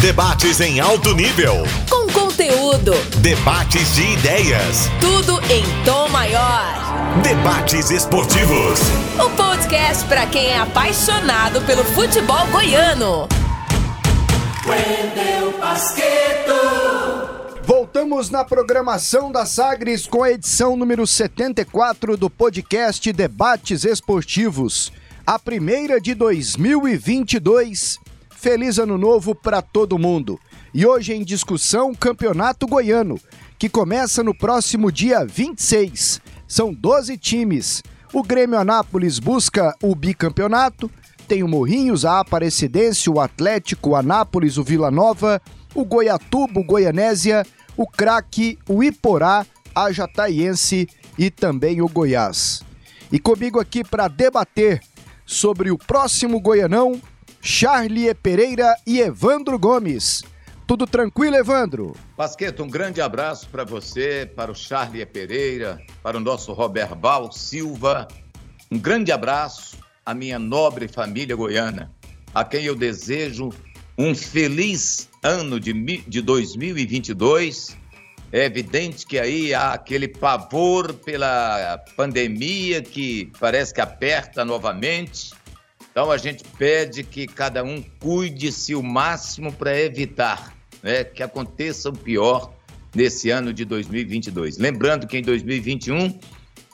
Debates em alto nível. Com conteúdo. Debates de ideias. Tudo em tom maior. Debates esportivos. O podcast para quem é apaixonado pelo futebol goiano. Wendel Basqueto. Voltamos na programação da Sagres com a edição número 74 do podcast Debates Esportivos. A primeira de 2022 Feliz Ano Novo para todo mundo. E hoje em discussão, Campeonato Goiano, que começa no próximo dia 26. São 12 times. O Grêmio Anápolis busca o bicampeonato. Tem o Morrinhos, a Aparecidense, o Atlético, o Anápolis, o Vila Nova, o Goiatuba, o Goianésia, o Craque, o Iporá, a Jataiense e também o Goiás. E comigo aqui para debater sobre o próximo Goianão, Charlie Pereira e Evandro Gomes. Tudo tranquilo, Evandro? Pasqueto, um grande abraço para você, para o Charlie Pereira, para o nosso Roberval Silva. Um grande abraço à minha nobre família goiana, a quem eu desejo um feliz ano de, de 2022. É evidente que aí há aquele pavor pela pandemia que parece que aperta novamente então a gente pede que cada um cuide-se o máximo para evitar né, que aconteça o pior nesse ano de 2022. Lembrando que em 2021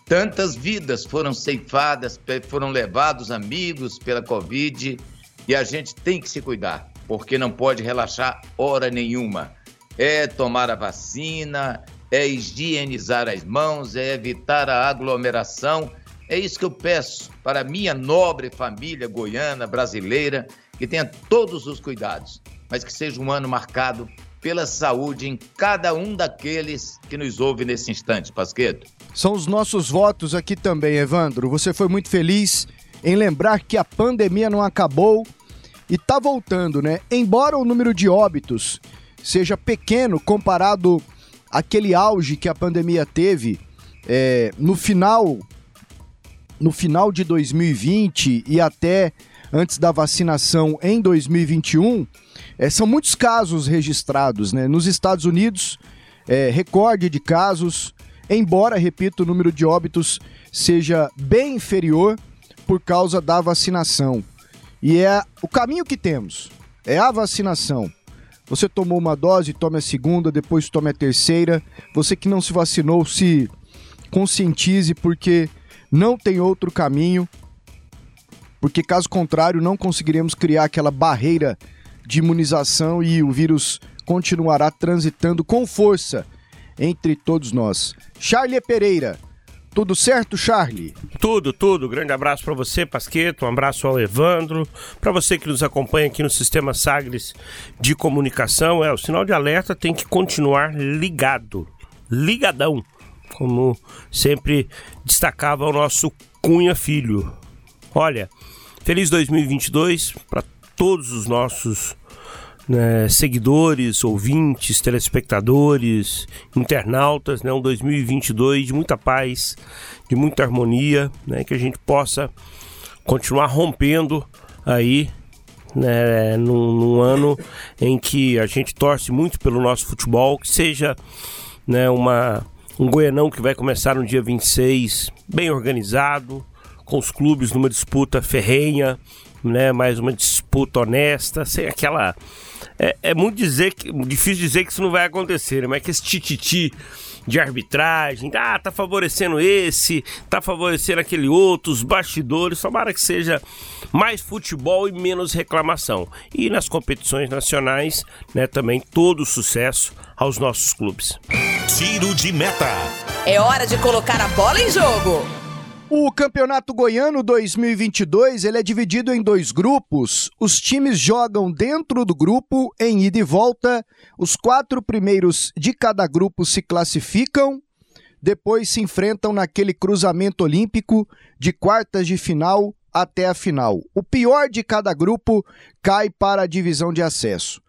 tantas vidas foram ceifadas, foram levados amigos pela Covid e a gente tem que se cuidar, porque não pode relaxar hora nenhuma. É tomar a vacina, é higienizar as mãos, é evitar a aglomeração é isso que eu peço para a minha nobre família goiana, brasileira, que tenha todos os cuidados, mas que seja um ano marcado pela saúde em cada um daqueles que nos ouve nesse instante, Pasqueto. São os nossos votos aqui também, Evandro. Você foi muito feliz em lembrar que a pandemia não acabou e está voltando, né? Embora o número de óbitos seja pequeno comparado àquele auge que a pandemia teve é, no final no final de 2020 e até antes da vacinação em 2021, é, são muitos casos registrados. Né? Nos Estados Unidos, é, recorde de casos, embora, repito, o número de óbitos seja bem inferior por causa da vacinação. E é o caminho que temos, é a vacinação. Você tomou uma dose, tome a segunda, depois tome a terceira. Você que não se vacinou, se conscientize, porque não tem outro caminho, porque caso contrário, não conseguiremos criar aquela barreira de imunização e o vírus continuará transitando com força entre todos nós. Charlie Pereira. Tudo certo, Charlie? Tudo, tudo. Grande abraço para você, Pasqueto. Um abraço ao Evandro. Para você que nos acompanha aqui no Sistema Sagres de Comunicação, é o sinal de alerta tem que continuar ligado, ligadão como sempre destacava o nosso Cunha Filho. Olha, feliz 2022 para todos os nossos né, seguidores, ouvintes, telespectadores, internautas, né, um 2022 de muita paz, de muita harmonia, né, que a gente possa continuar rompendo aí né, num, num, ano em que a gente torce muito pelo nosso futebol, que seja né, uma um Goianão que vai começar no dia 26, bem organizado, com os clubes numa disputa ferrenha, né? Mais uma disputa honesta, sem aquela. É, é muito dizer que, difícil dizer que isso não vai acontecer, né? mas que esse tititi de arbitragem, ah, tá favorecendo esse, tá favorecendo aquele outro, os bastidores, tomara que seja mais futebol e menos reclamação. E nas competições nacionais, né, também todo sucesso aos nossos clubes. Tiro de meta. É hora de colocar a bola em jogo. O Campeonato Goiano 2022 ele é dividido em dois grupos. Os times jogam dentro do grupo em ida e volta. Os quatro primeiros de cada grupo se classificam. Depois se enfrentam naquele cruzamento olímpico de quartas de final até a final. O pior de cada grupo cai para a divisão de acesso.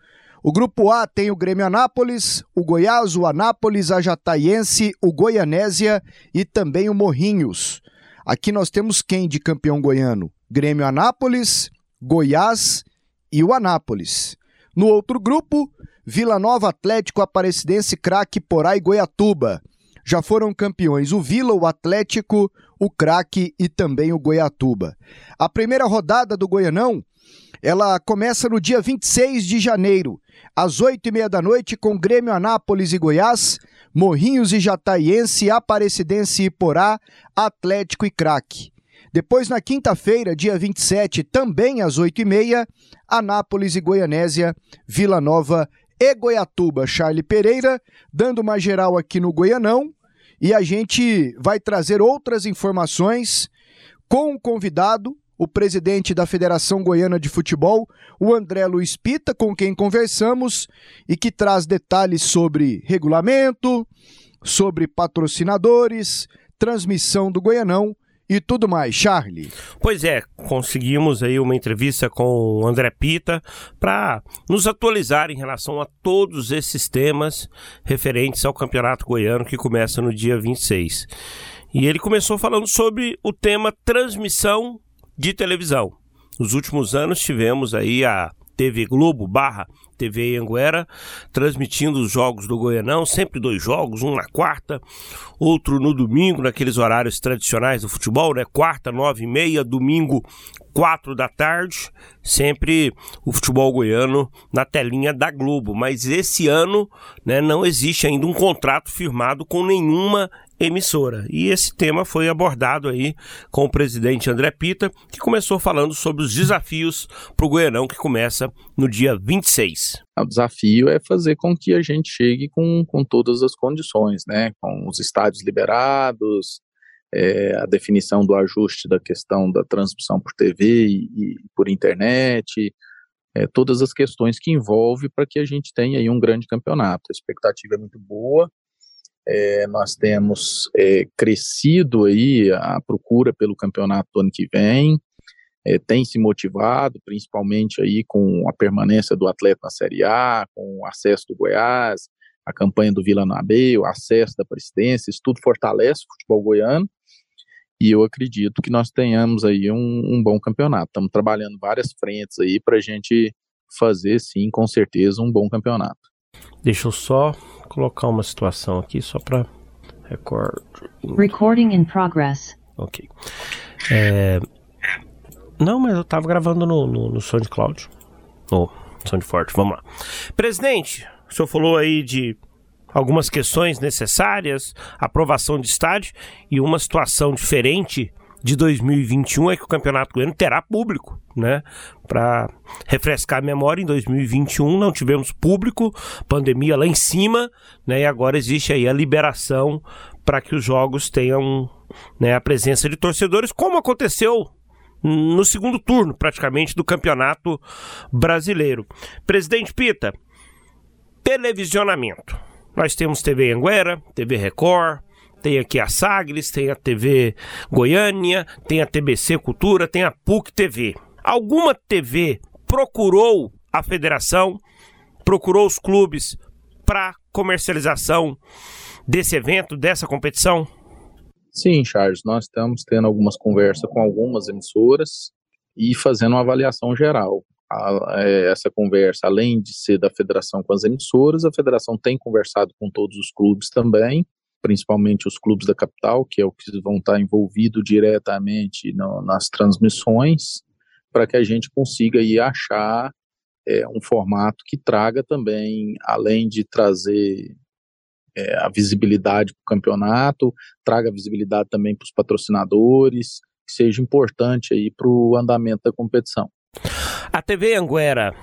O grupo A tem o Grêmio Anápolis, o Goiás, o Anápolis, a Jataiense, o Goianésia e também o Morrinhos. Aqui nós temos quem de campeão goiano? Grêmio Anápolis, Goiás e o Anápolis. No outro grupo, Vila Nova Atlético, Aparecidense, Craque, Porá e Goiatuba. Já foram campeões o Vila, o Atlético, o Craque e também o Goiatuba. A primeira rodada do Goianão, ela começa no dia 26 de janeiro, às oito e meia da noite, com Grêmio Anápolis e Goiás, Morrinhos e Jataiense, Aparecidense e Porá, Atlético e Craque. Depois, na quinta-feira, dia 27, também às 8h30, Anápolis e Goianésia, Vila Nova e Goiatuba. Charlie Pereira, dando uma geral aqui no Goianão. E a gente vai trazer outras informações com o convidado, o presidente da Federação Goiana de Futebol, o André Luiz Pita, com quem conversamos e que traz detalhes sobre regulamento, sobre patrocinadores, transmissão do Goianão e tudo mais. Charlie. Pois é, conseguimos aí uma entrevista com o André Pita para nos atualizar em relação a todos esses temas referentes ao Campeonato Goiano que começa no dia 26. E ele começou falando sobre o tema transmissão de televisão. Nos últimos anos tivemos aí a TV Globo barra TV Anguera, transmitindo os jogos do Goianão, sempre dois jogos, um na quarta, outro no domingo, naqueles horários tradicionais do futebol, né? Quarta, nove e meia, domingo, quatro da tarde, sempre o futebol goiano na telinha da Globo. Mas esse ano né, não existe ainda um contrato firmado com nenhuma emissora. E esse tema foi abordado aí com o presidente André Pita, que começou falando sobre os desafios para o Goianão, que começa no dia 26. O desafio é fazer com que a gente chegue com, com todas as condições, né? Com os estádios liberados, é, a definição do ajuste da questão da transmissão por TV e, e por internet, é, todas as questões que envolve para que a gente tenha aí um grande campeonato. A expectativa é muito boa, é, nós temos é, crescido aí a procura pelo campeonato do ano que vem, é, tem se motivado, principalmente aí com a permanência do atleta na Série A, com o acesso do Goiás, a campanha do Vila Nabê, o acesso da presidência, isso tudo fortalece o futebol goiano, e eu acredito que nós tenhamos aí um, um bom campeonato. Estamos trabalhando várias frentes aí para a gente fazer, sim, com certeza, um bom campeonato. Deixa eu só colocar uma situação aqui só para record. Recording in progress. Ok. É... Não, mas eu tava gravando no, no, no SoundCloud. No SoundForte, vamos lá. Presidente, o senhor falou aí de algumas questões necessárias, aprovação de estádio e uma situação diferente de 2021 é que o Campeonato Goiano terá público, né? Para refrescar a memória, em 2021 não tivemos público, pandemia lá em cima, né? E agora existe aí a liberação para que os jogos tenham né, a presença de torcedores, como aconteceu no segundo turno, praticamente, do Campeonato Brasileiro. Presidente Pita, televisionamento. Nós temos TV Anguera, TV Record, tem aqui a Sagres, tem a TV Goiânia, tem a TBC Cultura, tem a PUC TV. Alguma TV procurou a federação, procurou os clubes para comercialização desse evento, dessa competição? Sim, Charles, nós estamos tendo algumas conversas com algumas emissoras e fazendo uma avaliação geral. A, é, essa conversa, além de ser da federação com as emissoras, a federação tem conversado com todos os clubes também principalmente os clubes da capital, que é o que vão estar envolvidos diretamente no, nas transmissões, para que a gente consiga aí achar é, um formato que traga também, além de trazer é, a visibilidade para o campeonato, traga visibilidade também para os patrocinadores, que seja importante aí para o andamento da competição. A TV Anguera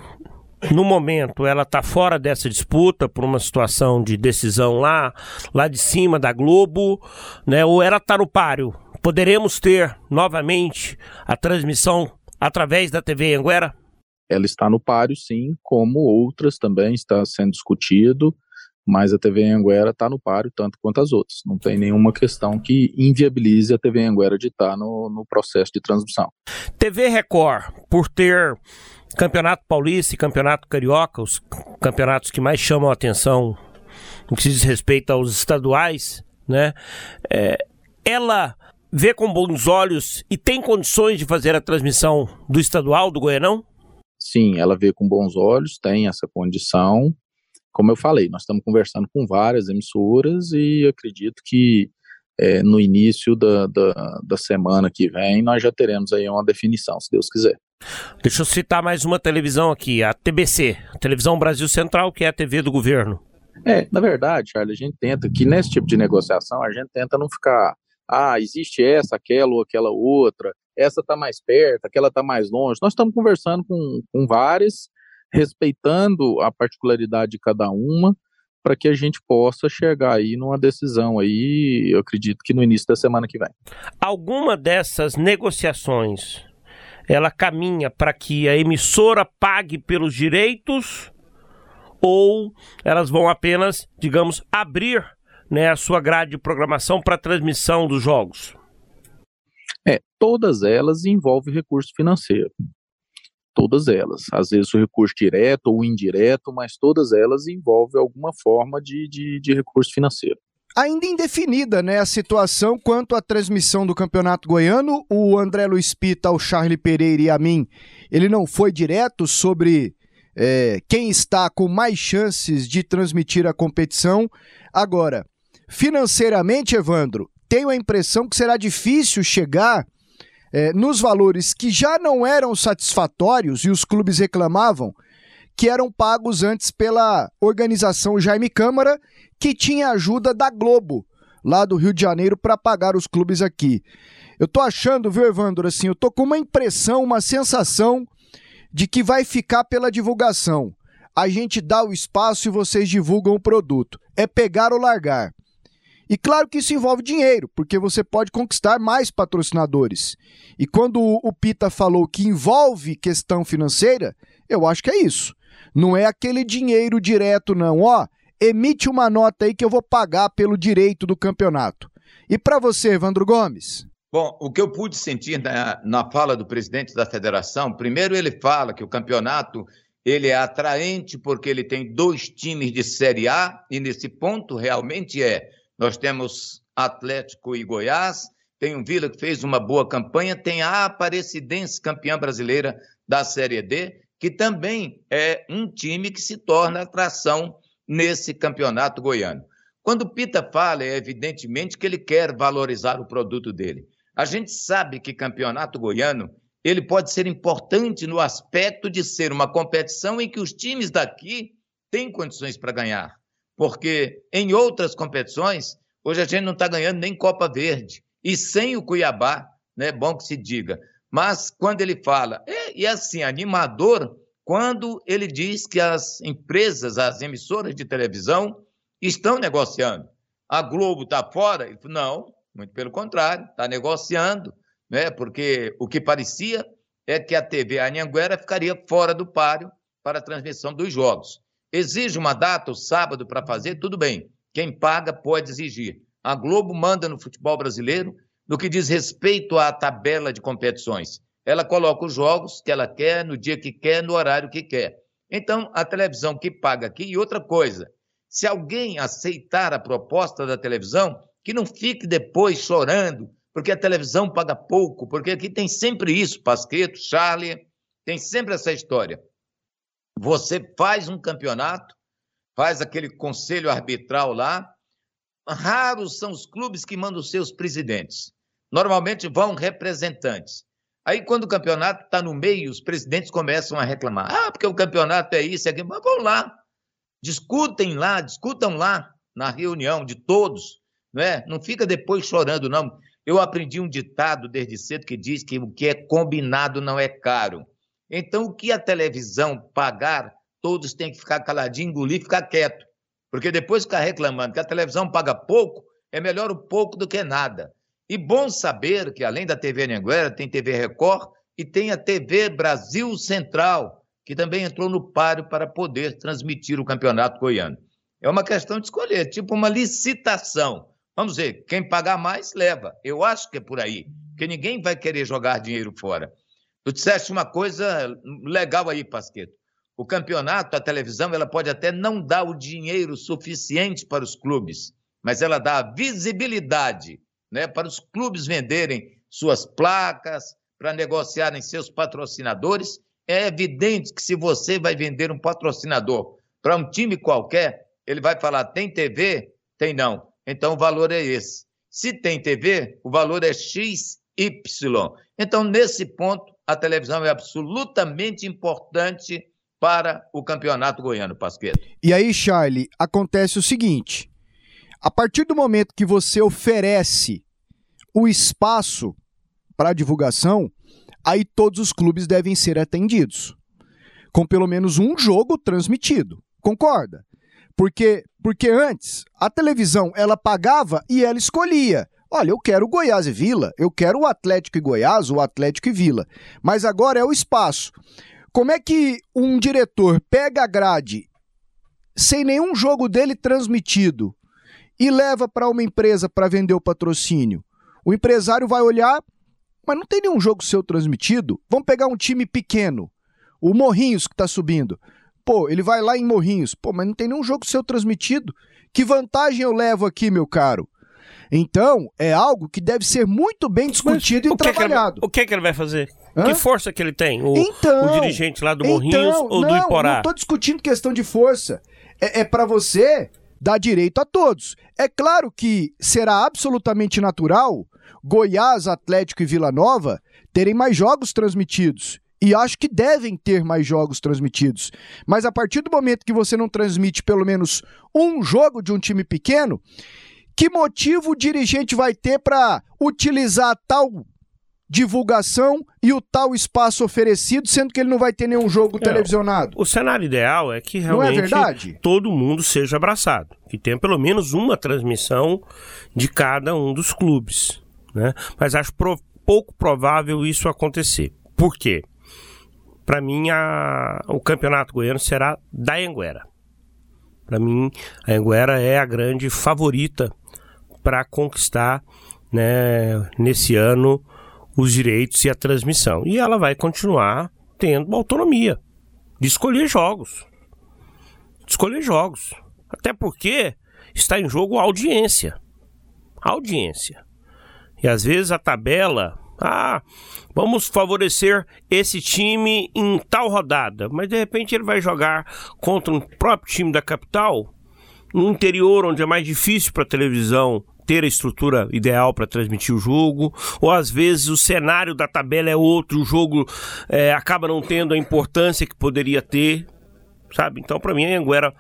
no momento ela está fora dessa disputa por uma situação de decisão lá, lá de cima da Globo, né? Ou ela está no páreo? Poderemos ter novamente a transmissão através da TV Anguera? Ela está no páreo, sim, como outras também está sendo discutido, mas a TV Anguera está no páreo tanto quanto as outras. Não tem nenhuma questão que inviabilize a TV Anguera de estar tá no, no processo de transmissão. TV Record, por ter Campeonato Paulista e Campeonato Carioca, os campeonatos que mais chamam a atenção no que se diz respeito aos estaduais, né? É, ela vê com bons olhos e tem condições de fazer a transmissão do estadual do Goianão? sim, ela vê com bons olhos, tem essa condição. Como eu falei, nós estamos conversando com várias emissoras e acredito que é, no início da, da, da semana que vem nós já teremos aí uma definição, se Deus quiser. Deixa eu citar mais uma televisão aqui, a TBC, Televisão Brasil Central, que é a TV do governo. É, na verdade, Charlie, a gente tenta que nesse tipo de negociação a gente tenta não ficar, ah, existe essa, aquela ou aquela outra, essa está mais perto, aquela está mais longe. Nós estamos conversando com, com várias, respeitando a particularidade de cada uma, para que a gente possa chegar aí numa decisão aí, eu acredito que no início da semana que vem. Alguma dessas negociações ela caminha para que a emissora pague pelos direitos ou elas vão apenas, digamos, abrir né, a sua grade de programação para transmissão dos jogos? É, todas elas envolvem recurso financeiro. Todas elas. Às vezes o recurso direto ou indireto, mas todas elas envolvem alguma forma de, de, de recurso financeiro. Ainda indefinida, né, a situação quanto à transmissão do Campeonato Goiano, o André Luiz Pita, o Charlie Pereira e a mim, ele não foi direto sobre é, quem está com mais chances de transmitir a competição. Agora, financeiramente, Evandro, tenho a impressão que será difícil chegar é, nos valores que já não eram satisfatórios e os clubes reclamavam que eram pagos antes pela organização Jaime Câmara, que tinha ajuda da Globo, lá do Rio de Janeiro, para pagar os clubes aqui. Eu tô achando, viu, Evandro, assim, eu tô com uma impressão, uma sensação de que vai ficar pela divulgação. A gente dá o espaço e vocês divulgam o produto. É pegar ou largar. E claro que isso envolve dinheiro, porque você pode conquistar mais patrocinadores. E quando o Pita falou que envolve questão financeira, eu acho que é isso. Não é aquele dinheiro direto, não. Ó, emite uma nota aí que eu vou pagar pelo direito do campeonato. E para você, Evandro Gomes? Bom, o que eu pude sentir na, na fala do presidente da federação, primeiro ele fala que o campeonato ele é atraente porque ele tem dois times de Série A e nesse ponto realmente é. Nós temos Atlético e Goiás, tem um Vila que fez uma boa campanha, tem a Aparecidense campeã brasileira da Série D, que também é um time que se torna atração nesse campeonato goiano. Quando Pita fala, é evidentemente que ele quer valorizar o produto dele. A gente sabe que campeonato goiano ele pode ser importante no aspecto de ser uma competição em que os times daqui têm condições para ganhar. Porque em outras competições, hoje a gente não está ganhando nem Copa Verde. E sem o Cuiabá, né? Bom que se diga. Mas quando ele fala, é, e assim, animador, quando ele diz que as empresas, as emissoras de televisão estão negociando. A Globo está fora? Ele falou, não, muito pelo contrário, está negociando, né? porque o que parecia é que a TV Anhanguera ficaria fora do páreo para a transmissão dos jogos. Exige uma data, o sábado, para fazer, tudo bem. Quem paga pode exigir. A Globo manda no futebol brasileiro no que diz respeito à tabela de competições. Ela coloca os jogos que ela quer, no dia que quer, no horário que quer. Então, a televisão que paga aqui. E outra coisa, se alguém aceitar a proposta da televisão, que não fique depois chorando, porque a televisão paga pouco, porque aqui tem sempre isso, Pasqueto, Charlie, tem sempre essa história. Você faz um campeonato, faz aquele conselho arbitral lá, raros são os clubes que mandam seus presidentes. Normalmente vão representantes. Aí, quando o campeonato está no meio, os presidentes começam a reclamar. Ah, porque o campeonato é isso, é aquilo. Mas vão lá, discutem lá, discutam lá na reunião de todos não é? Não fica depois chorando, não. Eu aprendi um ditado desde cedo que diz que o que é combinado não é caro. Então, o que a televisão pagar, todos têm que ficar caladinho, engolir, ficar quieto. Porque depois ficar reclamando que a televisão paga pouco, é melhor o pouco do que nada. E bom saber que, além da TV Anhanguera, tem TV Record e tem a TV Brasil Central, que também entrou no páreo para poder transmitir o campeonato goiano. É uma questão de escolher, tipo uma licitação. Vamos ver, quem pagar mais, leva. Eu acho que é por aí, porque ninguém vai querer jogar dinheiro fora. Tu disseste uma coisa legal aí, Pasqueto. O campeonato, a televisão, ela pode até não dar o dinheiro suficiente para os clubes, mas ela dá a visibilidade né, para os clubes venderem suas placas, para negociarem seus patrocinadores. é evidente que se você vai vender um patrocinador para um time qualquer, ele vai falar: tem TV? Tem não. Então o valor é esse. Se tem TV, o valor é XY. Então, nesse ponto, a televisão é absolutamente importante para o campeonato goiano, Pasqueto. E aí, Charlie, acontece o seguinte: a partir do momento que você oferece o espaço para divulgação, aí todos os clubes devem ser atendidos, com pelo menos um jogo transmitido. Concorda? Porque, porque antes a televisão ela pagava e ela escolhia. Olha, eu quero Goiás e Vila, eu quero o Atlético e Goiás, o Atlético e Vila. Mas agora é o espaço. Como é que um diretor pega a grade sem nenhum jogo dele transmitido e leva para uma empresa para vender o patrocínio? O empresário vai olhar, mas não tem nenhum jogo seu transmitido. Vamos pegar um time pequeno, o Morrinhos que está subindo. Pô, ele vai lá em Morrinhos. Pô, mas não tem nenhum jogo seu transmitido. Que vantagem eu levo aqui, meu caro? Então, é algo que deve ser muito bem discutido Mas e o trabalhado. Que ele, o que, que ele vai fazer? Hã? Que força que ele tem? O, Então, o dirigente lá do Morrinhos então, ou não, do Iporá? Não estou discutindo questão de força. É, é para você dar direito a todos. É claro que será absolutamente natural Goiás, Atlético e Vila Nova terem mais jogos transmitidos. E acho que devem ter mais jogos transmitidos. Mas a partir do momento que você não transmite pelo menos um jogo de um time pequeno, que motivo o dirigente vai ter para utilizar tal divulgação e o tal espaço oferecido, sendo que ele não vai ter nenhum jogo É, televisionado? O cenário ideal é que é realmente verdade? todo mundo seja abraçado, que tenha pelo menos uma transmissão de cada um dos clubes, né? Mas acho pro- pouco provável isso acontecer. Por quê? Para mim, a- o campeonato goiano será da Anguera. Para mim, a Anguera é a grande favorita para conquistar, né, nesse ano, os direitos e a transmissão. E ela vai continuar tendo autonomia de escolher jogos. De escolher jogos. Até porque está em jogo a audiência. A audiência. E às vezes a tabela. Ah, vamos favorecer esse time em tal rodada. Mas de repente ele vai jogar contra um próprio time da capital, no interior, onde é mais difícil para a televisão ter a estrutura ideal para transmitir o jogo, ou às vezes o cenário da tabela é outro, o jogo é, acaba não tendo a importância que poderia ter, sabe? Então, para mim, a Anguera,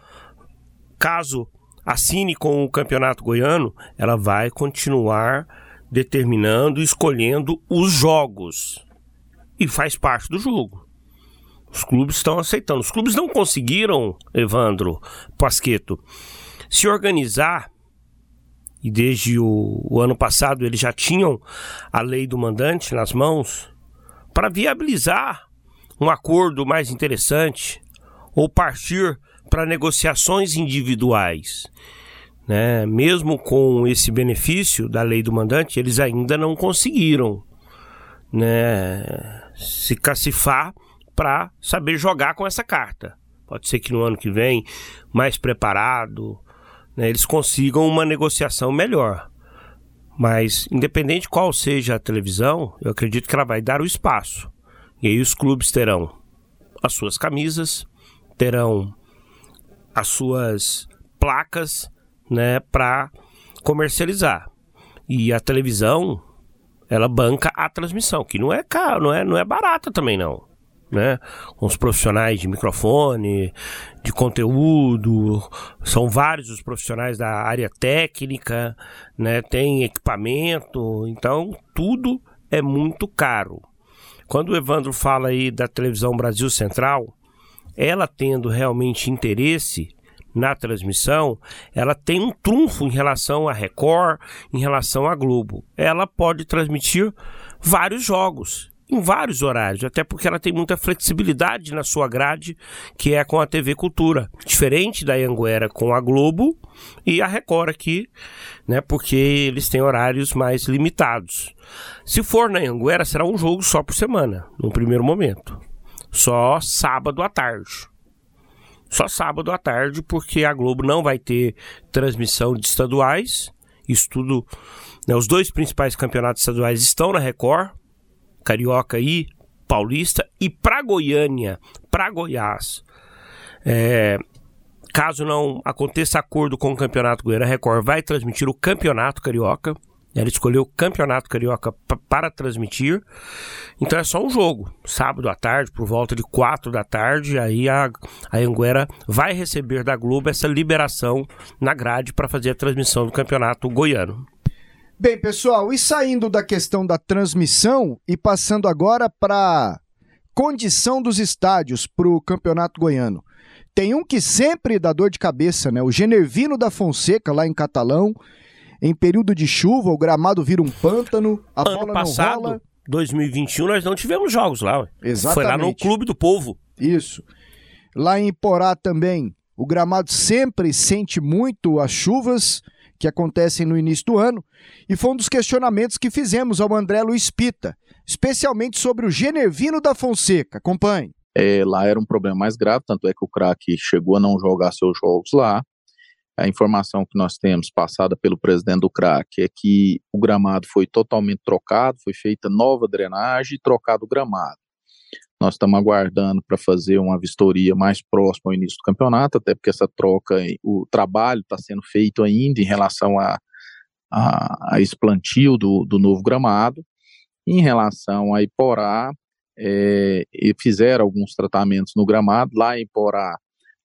caso assine com o Campeonato Goiano, ela vai continuar determinando escolhendo os jogos. E faz parte do jogo. Os clubes estão aceitando. Os clubes não conseguiram, Evandro Pasqueto, se organizar. E desde o, o ano passado eles já tinham a lei do mandante nas mãos para viabilizar um acordo mais interessante ou partir para negociações individuais. Né? Mesmo com esse benefício da lei do mandante, eles ainda não conseguiram né, se cacifar para saber jogar com essa carta. Pode ser que no ano que vem, mais preparado, né, eles consigam uma negociação melhor. Mas, independente qual seja a televisão, eu acredito que ela vai dar o espaço. E aí os clubes terão as suas camisas, terão as suas placas, né, para comercializar. E a televisão, ela banca a transmissão, que não é caro, não é, não é barata também não, né? Com os profissionais de microfone, de conteúdo, são vários os profissionais da área técnica, né? Tem equipamento, então tudo é muito caro. Quando o Evandro fala aí da televisão Brasil Central, ela tendo realmente interesse na transmissão, ela tem um trunfo em relação à Record, em relação à Globo. Ela pode transmitir vários jogos em vários horários, até porque ela tem muita flexibilidade na sua grade, que é com a TV Cultura, diferente da Anguera com a Globo e a Record aqui, né, porque eles têm horários mais limitados. Se for na Anguera, será um jogo só por semana, no primeiro momento. Só sábado à tarde. Só sábado à tarde, porque a Globo não vai ter transmissão de estaduais. Isso tudo. né, os dois principais campeonatos estaduais estão na Record, Carioca e Paulista e para Goiânia, para Goiás. É, caso não aconteça acordo com o Campeonato Goiânia, a Record vai transmitir o Campeonato Carioca. Ela escolheu o Campeonato Carioca para transmitir. Então é só um jogo. Sábado à tarde, por volta de 4 da tarde, aí a, a Anguera vai receber da Globo essa liberação na grade para fazer a transmissão do Campeonato Goiano. Bem, pessoal, e saindo da questão da transmissão e passando agora para condição dos estádios para o Campeonato Goiano. Tem um que sempre dá dor de cabeça, né? O Genervino da Fonseca, lá em Catalão. Em período de chuva, o gramado vira um pântano, a ano bola passado, não rola. 2021, nós não tivemos jogos lá. Exatamente. Foi lá no Clube do Povo. Isso. Lá em Porá também, o gramado sempre sente muito as chuvas que acontecem no início do ano, e foi um dos questionamentos que fizemos ao André Luiz Pita, especialmente sobre o Genervino da Fonseca. Acompanhe. É, lá era um problema mais grave, tanto é que o craque chegou a não jogar seus jogos lá. A informação que nós temos passada pelo presidente do craque é que o gramado foi totalmente trocado, foi feita nova drenagem e trocado o gramado. Nós estamos aguardando para fazer uma vistoria mais próxima ao início do campeonato, até porque essa troca, o trabalho está sendo feito ainda em relação a, a, a esse plantio do, do novo gramado. Em relação a Iporá, é, fizeram alguns tratamentos no gramado. Lá em Porá,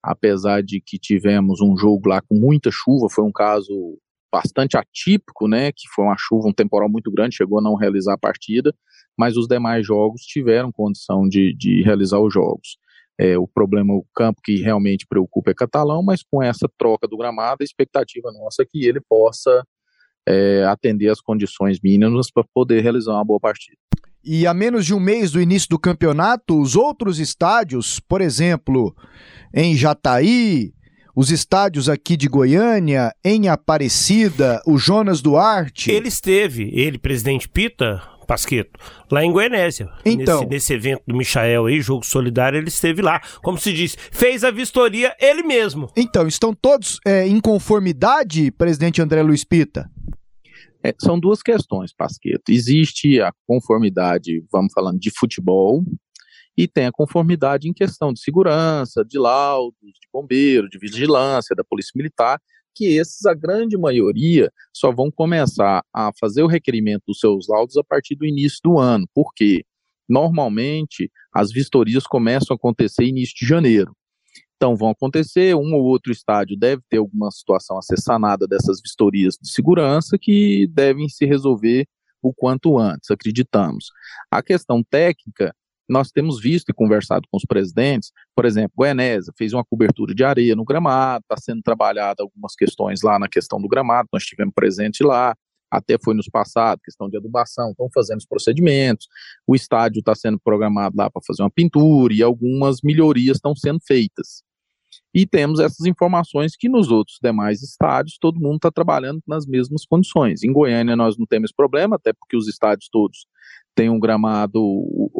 apesar de que tivemos um jogo lá com muita chuva, foi um caso bastante atípico, né, que foi uma chuva, um temporal muito grande, chegou a não realizar a partida, mas os demais jogos tiveram condição de, de realizar os jogos. É, o problema, o campo que realmente preocupa é Catalão, mas com essa troca do gramado, a expectativa nossa é que ele possa é, atender as condições mínimas para poder realizar uma boa partida. E a menos de um mês do início do campeonato, os outros estádios, por exemplo, em Jataí, os estádios aqui de Goiânia, em Aparecida, o Jonas Duarte. Ele esteve, ele, presidente Pita, Pasqueto, lá em Goianésia. Então. Nesse, nesse evento do Michael aí, Jogo Solidário, ele esteve lá. Como se diz, fez a vistoria ele mesmo. Então, estão todos é, em conformidade, presidente André Luiz Pita? É, são duas questões, Pasqueto. Existe a conformidade, vamos falando de futebol, e tem a conformidade em questão de segurança, de laudos, de bombeiro, de vigilância, da polícia militar, que esses, a grande maioria, só vão começar a fazer o requerimento dos seus laudos a partir do início do ano. Por quê? Normalmente, as vistorias começam a acontecer início de janeiro. Então, vão acontecer, um ou outro estádio deve ter alguma situação a ser sanada dessas vistorias de segurança que devem se resolver o quanto antes, acreditamos. A questão técnica, nós temos visto e conversado com os presidentes, por exemplo, Goianésia fez uma cobertura de areia no gramado, está sendo trabalhada algumas questões lá na questão do gramado, nós estivemos presente lá, até foi nos passado, questão de adubação, estão fazendo os procedimentos, o estádio está sendo programado lá para fazer uma pintura e algumas melhorias estão sendo feitas. E temos essas informações que nos outros demais estádios todo mundo está trabalhando nas mesmas condições. Em Goiânia nós não temos problema, até porque os estádios todos têm um gramado,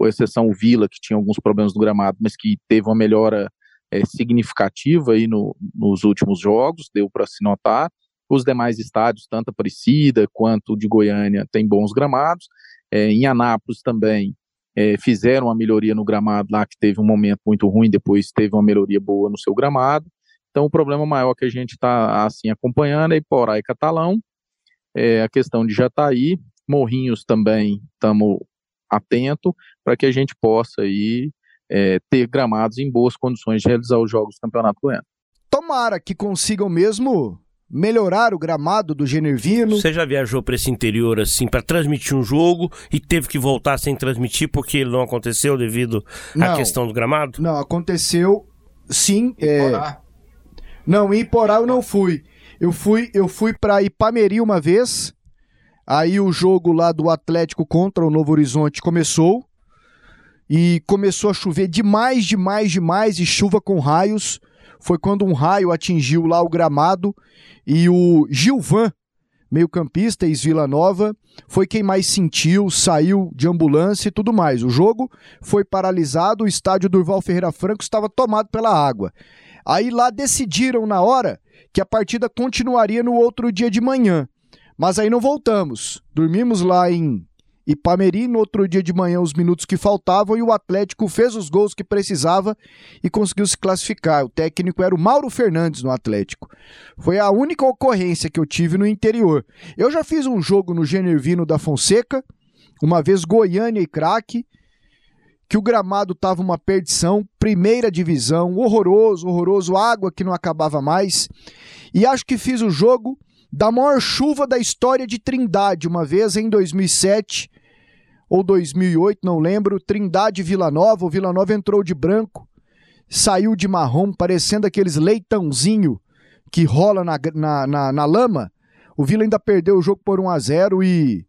exceção o Vila, que tinha alguns problemas no gramado, mas que teve uma melhora é, significativa aí no, nos últimos jogos, deu para se notar. Os demais estádios, tanto Aparecida quanto de Goiânia, têm bons gramados. É, em Anápolis também é, fizeram uma melhoria no gramado lá, que teve um momento muito ruim, depois teve uma melhoria boa no seu gramado. Então, o problema maior que a gente está assim acompanhando é Iporá e Catalão, é a questão de Jataí, Morrinhos também estamos atento para que a gente possa aí é, ter gramados em boas condições de realizar os jogos do Campeonato Goiano. Tomara que consigam mesmo melhorar o gramado do Genervino. Você já viajou para esse interior assim para transmitir um jogo e teve que voltar sem transmitir porque ele não aconteceu devido Não. à questão do gramado? Não, aconteceu sim. é, Porá. Não, em Iporá eu não fui. Eu fui, eu fui para Ipameri uma vez. Aí o jogo lá do Atlético contra o Novo Horizonte começou. E começou a chover demais, demais, demais e chuva com raios. Foi quando um raio atingiu lá o gramado e o Gilvan, meio-campista, ex-Vila Nova, foi quem mais sentiu, saiu de ambulância e tudo mais. O jogo foi paralisado, o estádio Durval Ferreira Franco estava tomado pela água. Aí lá decidiram na hora que a partida continuaria no outro dia de manhã. Mas aí não voltamos. Dormimos lá em Ipameri. No outro dia de manhã, os minutos que faltavam, e o Atlético fez os gols que precisava e conseguiu se classificar. O técnico era o Mauro Fernandes no Atlético. Foi a única ocorrência que eu tive no interior. Eu já fiz um jogo no Genervino da Fonseca, uma vez Goiânia e craque, que o gramado estava uma perdição, primeira divisão, horroroso, horroroso, água que não acabava mais. E acho que fiz o jogo da maior chuva da história de Trindade, uma vez em 2007 ou 2008, não lembro, Trindade Vila Nova, o Vila Nova entrou de branco, saiu de marrom, parecendo aqueles leitãozinho que rola na, na, na, na lama. O Vila ainda perdeu o jogo por 1 a 0 e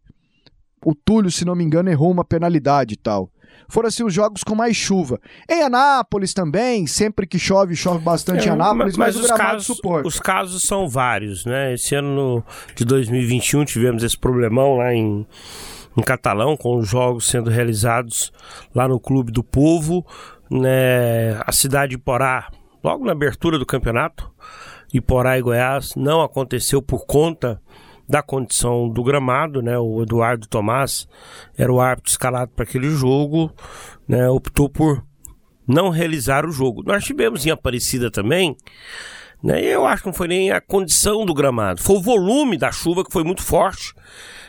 o Túlio, se não me engano, errou uma penalidade e tal foram assim os jogos com mais chuva. Em Anápolis também, sempre que chove, chove bastante é, em Anápolis, mas, mas, mas os casos, suporta. Os casos são vários, né? Esse ano de 2021 tivemos esse problemão lá em, em Catalão, com os jogos sendo realizados lá no Clube do Povo, né? A cidade de Porá, logo na abertura do campeonato, Iporá e Goiás, não aconteceu por conta da condição do gramado, né? O Eduardo Tomás era o árbitro escalado para aquele jogo, né? Optou por não realizar o jogo. Nós tivemos em Aparecida também, né? Eu acho que não foi nem a condição do gramado, foi o volume da chuva que foi muito forte.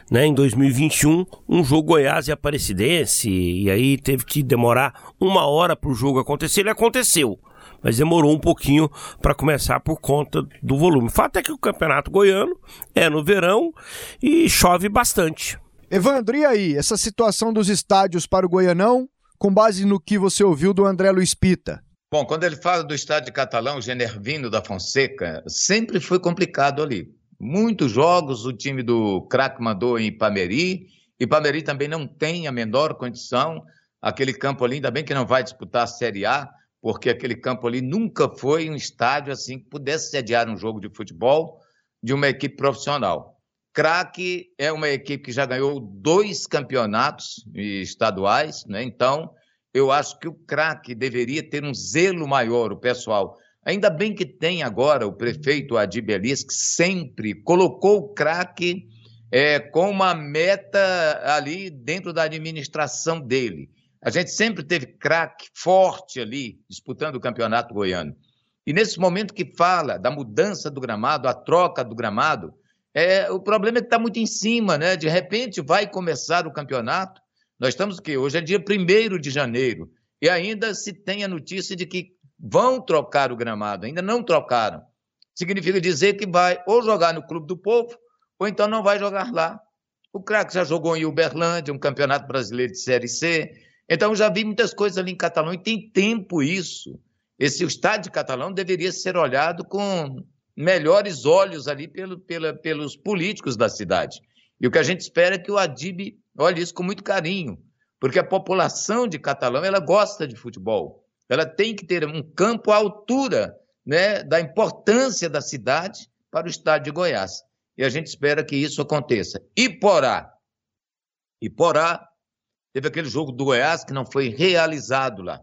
Né, em 2021, um jogo Goiás e Aparecidense, e aí teve que demorar uma hora para o jogo acontecer. Ele aconteceu, mas demorou um pouquinho para começar por conta do volume. O fato é que o campeonato goiano é no verão e chove bastante. Evandro, e aí? Essa situação dos estádios para o Goianão, com base no que você ouviu do André Luiz Pita? Bom, quando ele fala do estádio de Catalão, Genervino da Fonseca, sempre foi complicado ali. Muitos jogos o time do craque mandou em Ipameri. Ipameri também não tem a menor condição. Aquele campo ali, ainda bem que não vai disputar a Série A, porque aquele campo ali nunca foi um estádio assim que pudesse sediar um jogo de futebol de uma equipe profissional. Craque é uma equipe que já ganhou dois campeonatos estaduais, né? então eu acho que o craque deveria ter um zelo maior, o pessoal. Ainda bem que tem agora o prefeito Adib Elis, que sempre colocou o craque é, com uma meta ali dentro da administração dele. A gente sempre teve craque forte ali, disputando o campeonato goiano. E nesse momento que fala da mudança do gramado, a troca do gramado, é, o problema é que está muito em cima, né? De repente vai começar o campeonato. Nós estamos que hoje é dia 1 de janeiro e ainda se tem a notícia de que vão trocar o gramado, ainda não trocaram. Significa dizer que vai ou jogar no Clube do Povo ou então não vai jogar lá. O craque já jogou em Uberlândia, um campeonato brasileiro de Série C, então, já vi muitas coisas ali em Catalão e tem tempo isso. Esse o estádio de Catalão deveria ser olhado com melhores olhos ali pelo, pela, pelos políticos da cidade. E o que a gente espera é que o Adib olhe isso com muito carinho, porque a população de Catalão ela gosta de futebol. Ela tem que ter um campo à altura né, da importância da cidade para o estado de Goiás. E a gente espera que isso aconteça. Iporá. Iporá Teve aquele jogo do Goiás que não foi realizado lá.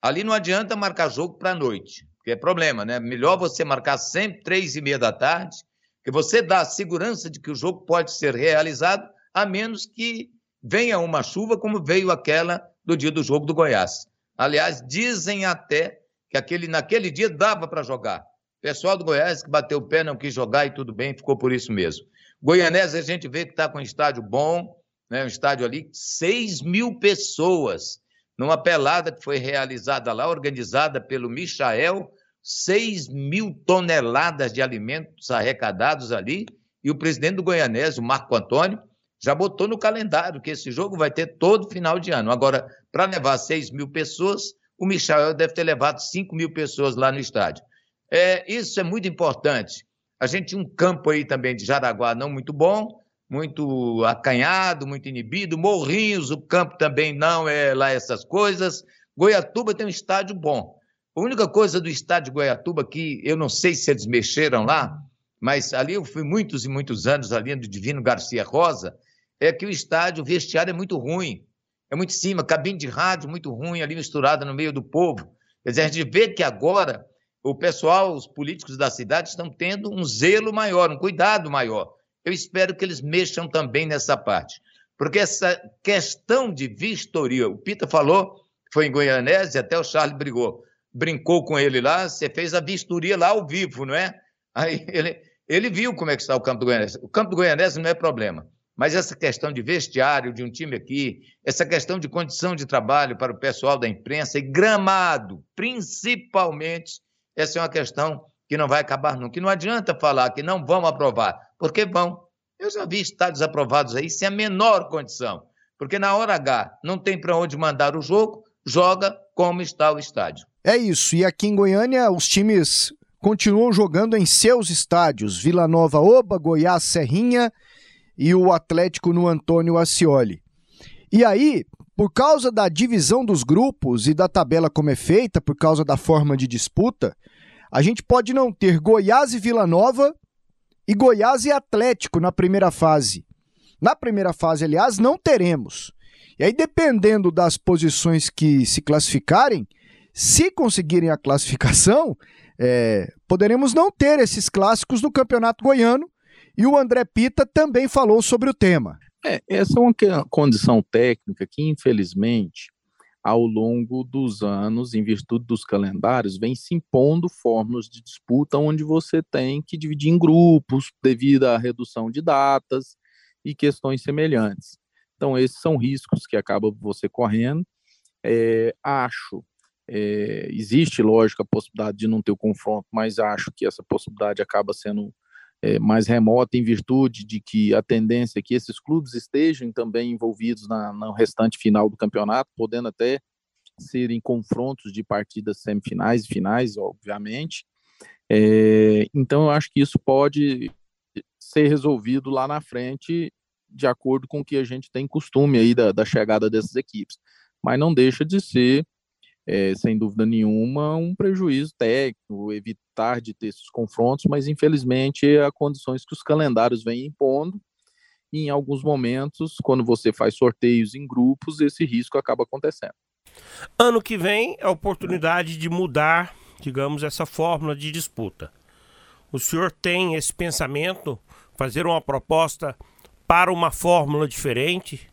Ali não adianta marcar jogo para a noite, que é problema, né? Melhor você marcar sempre três e meia da tarde, que você dá a segurança de que o jogo pode ser realizado, a menos que venha uma chuva como veio aquela do dia do jogo do Goiás. Aliás, dizem até que aquele, naquele dia dava para jogar. O pessoal do Goiás que bateu o pé não quis jogar e tudo bem, ficou por isso mesmo. Goianese a gente vê que está com um estádio bom, né, um estádio ali, 6 mil pessoas, numa pelada que foi realizada lá, organizada pelo Michael, 6 mil toneladas de alimentos arrecadados ali, e o presidente do Goianese, o Marco Antônio, já botou no calendário que esse jogo vai ter todo final de ano. Agora, para levar 6 mil pessoas, o Michael deve ter levado 5 mil pessoas lá no estádio. É, isso é muito importante. A gente tinha um campo aí também de Jaraguá não muito bom, muito acanhado, muito inibido. Morrinhos, o campo também não é lá essas coisas. Goiatuba tem um estádio bom. A única coisa do estádio de Goiatuba que eu não sei se eles mexeram lá, mas ali eu fui muitos e muitos anos ali no Divino Garcia Rosa, é que o estádio, o vestiário é muito ruim. É muito em cima, cabine de rádio muito ruim ali misturada no meio do povo. Quer dizer, a gente vê que agora o pessoal, os políticos da cidade estão tendo um zelo maior, um cuidado maior eu espero que eles mexam também nessa parte. Porque essa questão de vistoria, o Pita falou, foi em Goianese, até o Charles brigou, brincou com ele lá, você fez a vistoria lá ao vivo, não é? Aí ele, ele viu como é que está o campo do Goianese. O campo do Goianese não é problema, mas essa questão de vestiário de um time aqui, essa questão de condição de trabalho para o pessoal da imprensa e gramado, principalmente, essa é uma questão que não vai acabar nunca. E não adianta falar que não vão aprovar, porque vão. Eu já vi estádios aprovados aí sem a menor condição, porque na hora H não tem para onde mandar o jogo, joga como está o estádio. É isso. E aqui em Goiânia, os times continuam jogando em seus estádios: Vila Nova Oba, Goiás Serrinha e o Atlético no Antônio Ascioli. E aí, por causa da divisão dos grupos e da tabela como é feita, por causa da forma de disputa, a gente pode não ter Goiás e Vila Nova e Goiás e Atlético na primeira fase. Na primeira fase, aliás, não teremos. E aí, dependendo das posições que se classificarem, se conseguirem a classificação, é, poderemos não ter esses clássicos no Campeonato Goiano. E o André Pita também falou sobre o tema. É, essa é uma condição técnica que, infelizmente, ao longo dos anos, em virtude dos calendários, vem se impondo fórmulas de disputa onde você tem que dividir em grupos devido à redução de datas e questões semelhantes. Então, esses são riscos que acaba você correndo. É, acho, é, existe, lógico, a possibilidade de não ter o confronto, mas acho que essa possibilidade acaba sendo é, mais remota em virtude de que a tendência é que esses clubes estejam também envolvidos na, no restante final do campeonato, podendo até ser em confrontos de partidas semifinais e finais, obviamente. É, então, eu acho que isso pode ser resolvido lá na frente, de acordo com o que a gente tem costume aí da, da chegada dessas equipes. Mas não deixa de ser é, sem dúvida nenhuma, um prejuízo técnico, evitar de ter esses confrontos, mas infelizmente há condições que os calendários vêm impondo, e em alguns momentos, quando você faz sorteios em grupos, esse risco acaba acontecendo. Ano que vem é a oportunidade de mudar, digamos, essa fórmula de disputa. O senhor tem esse pensamento, fazer uma proposta para uma fórmula diferente?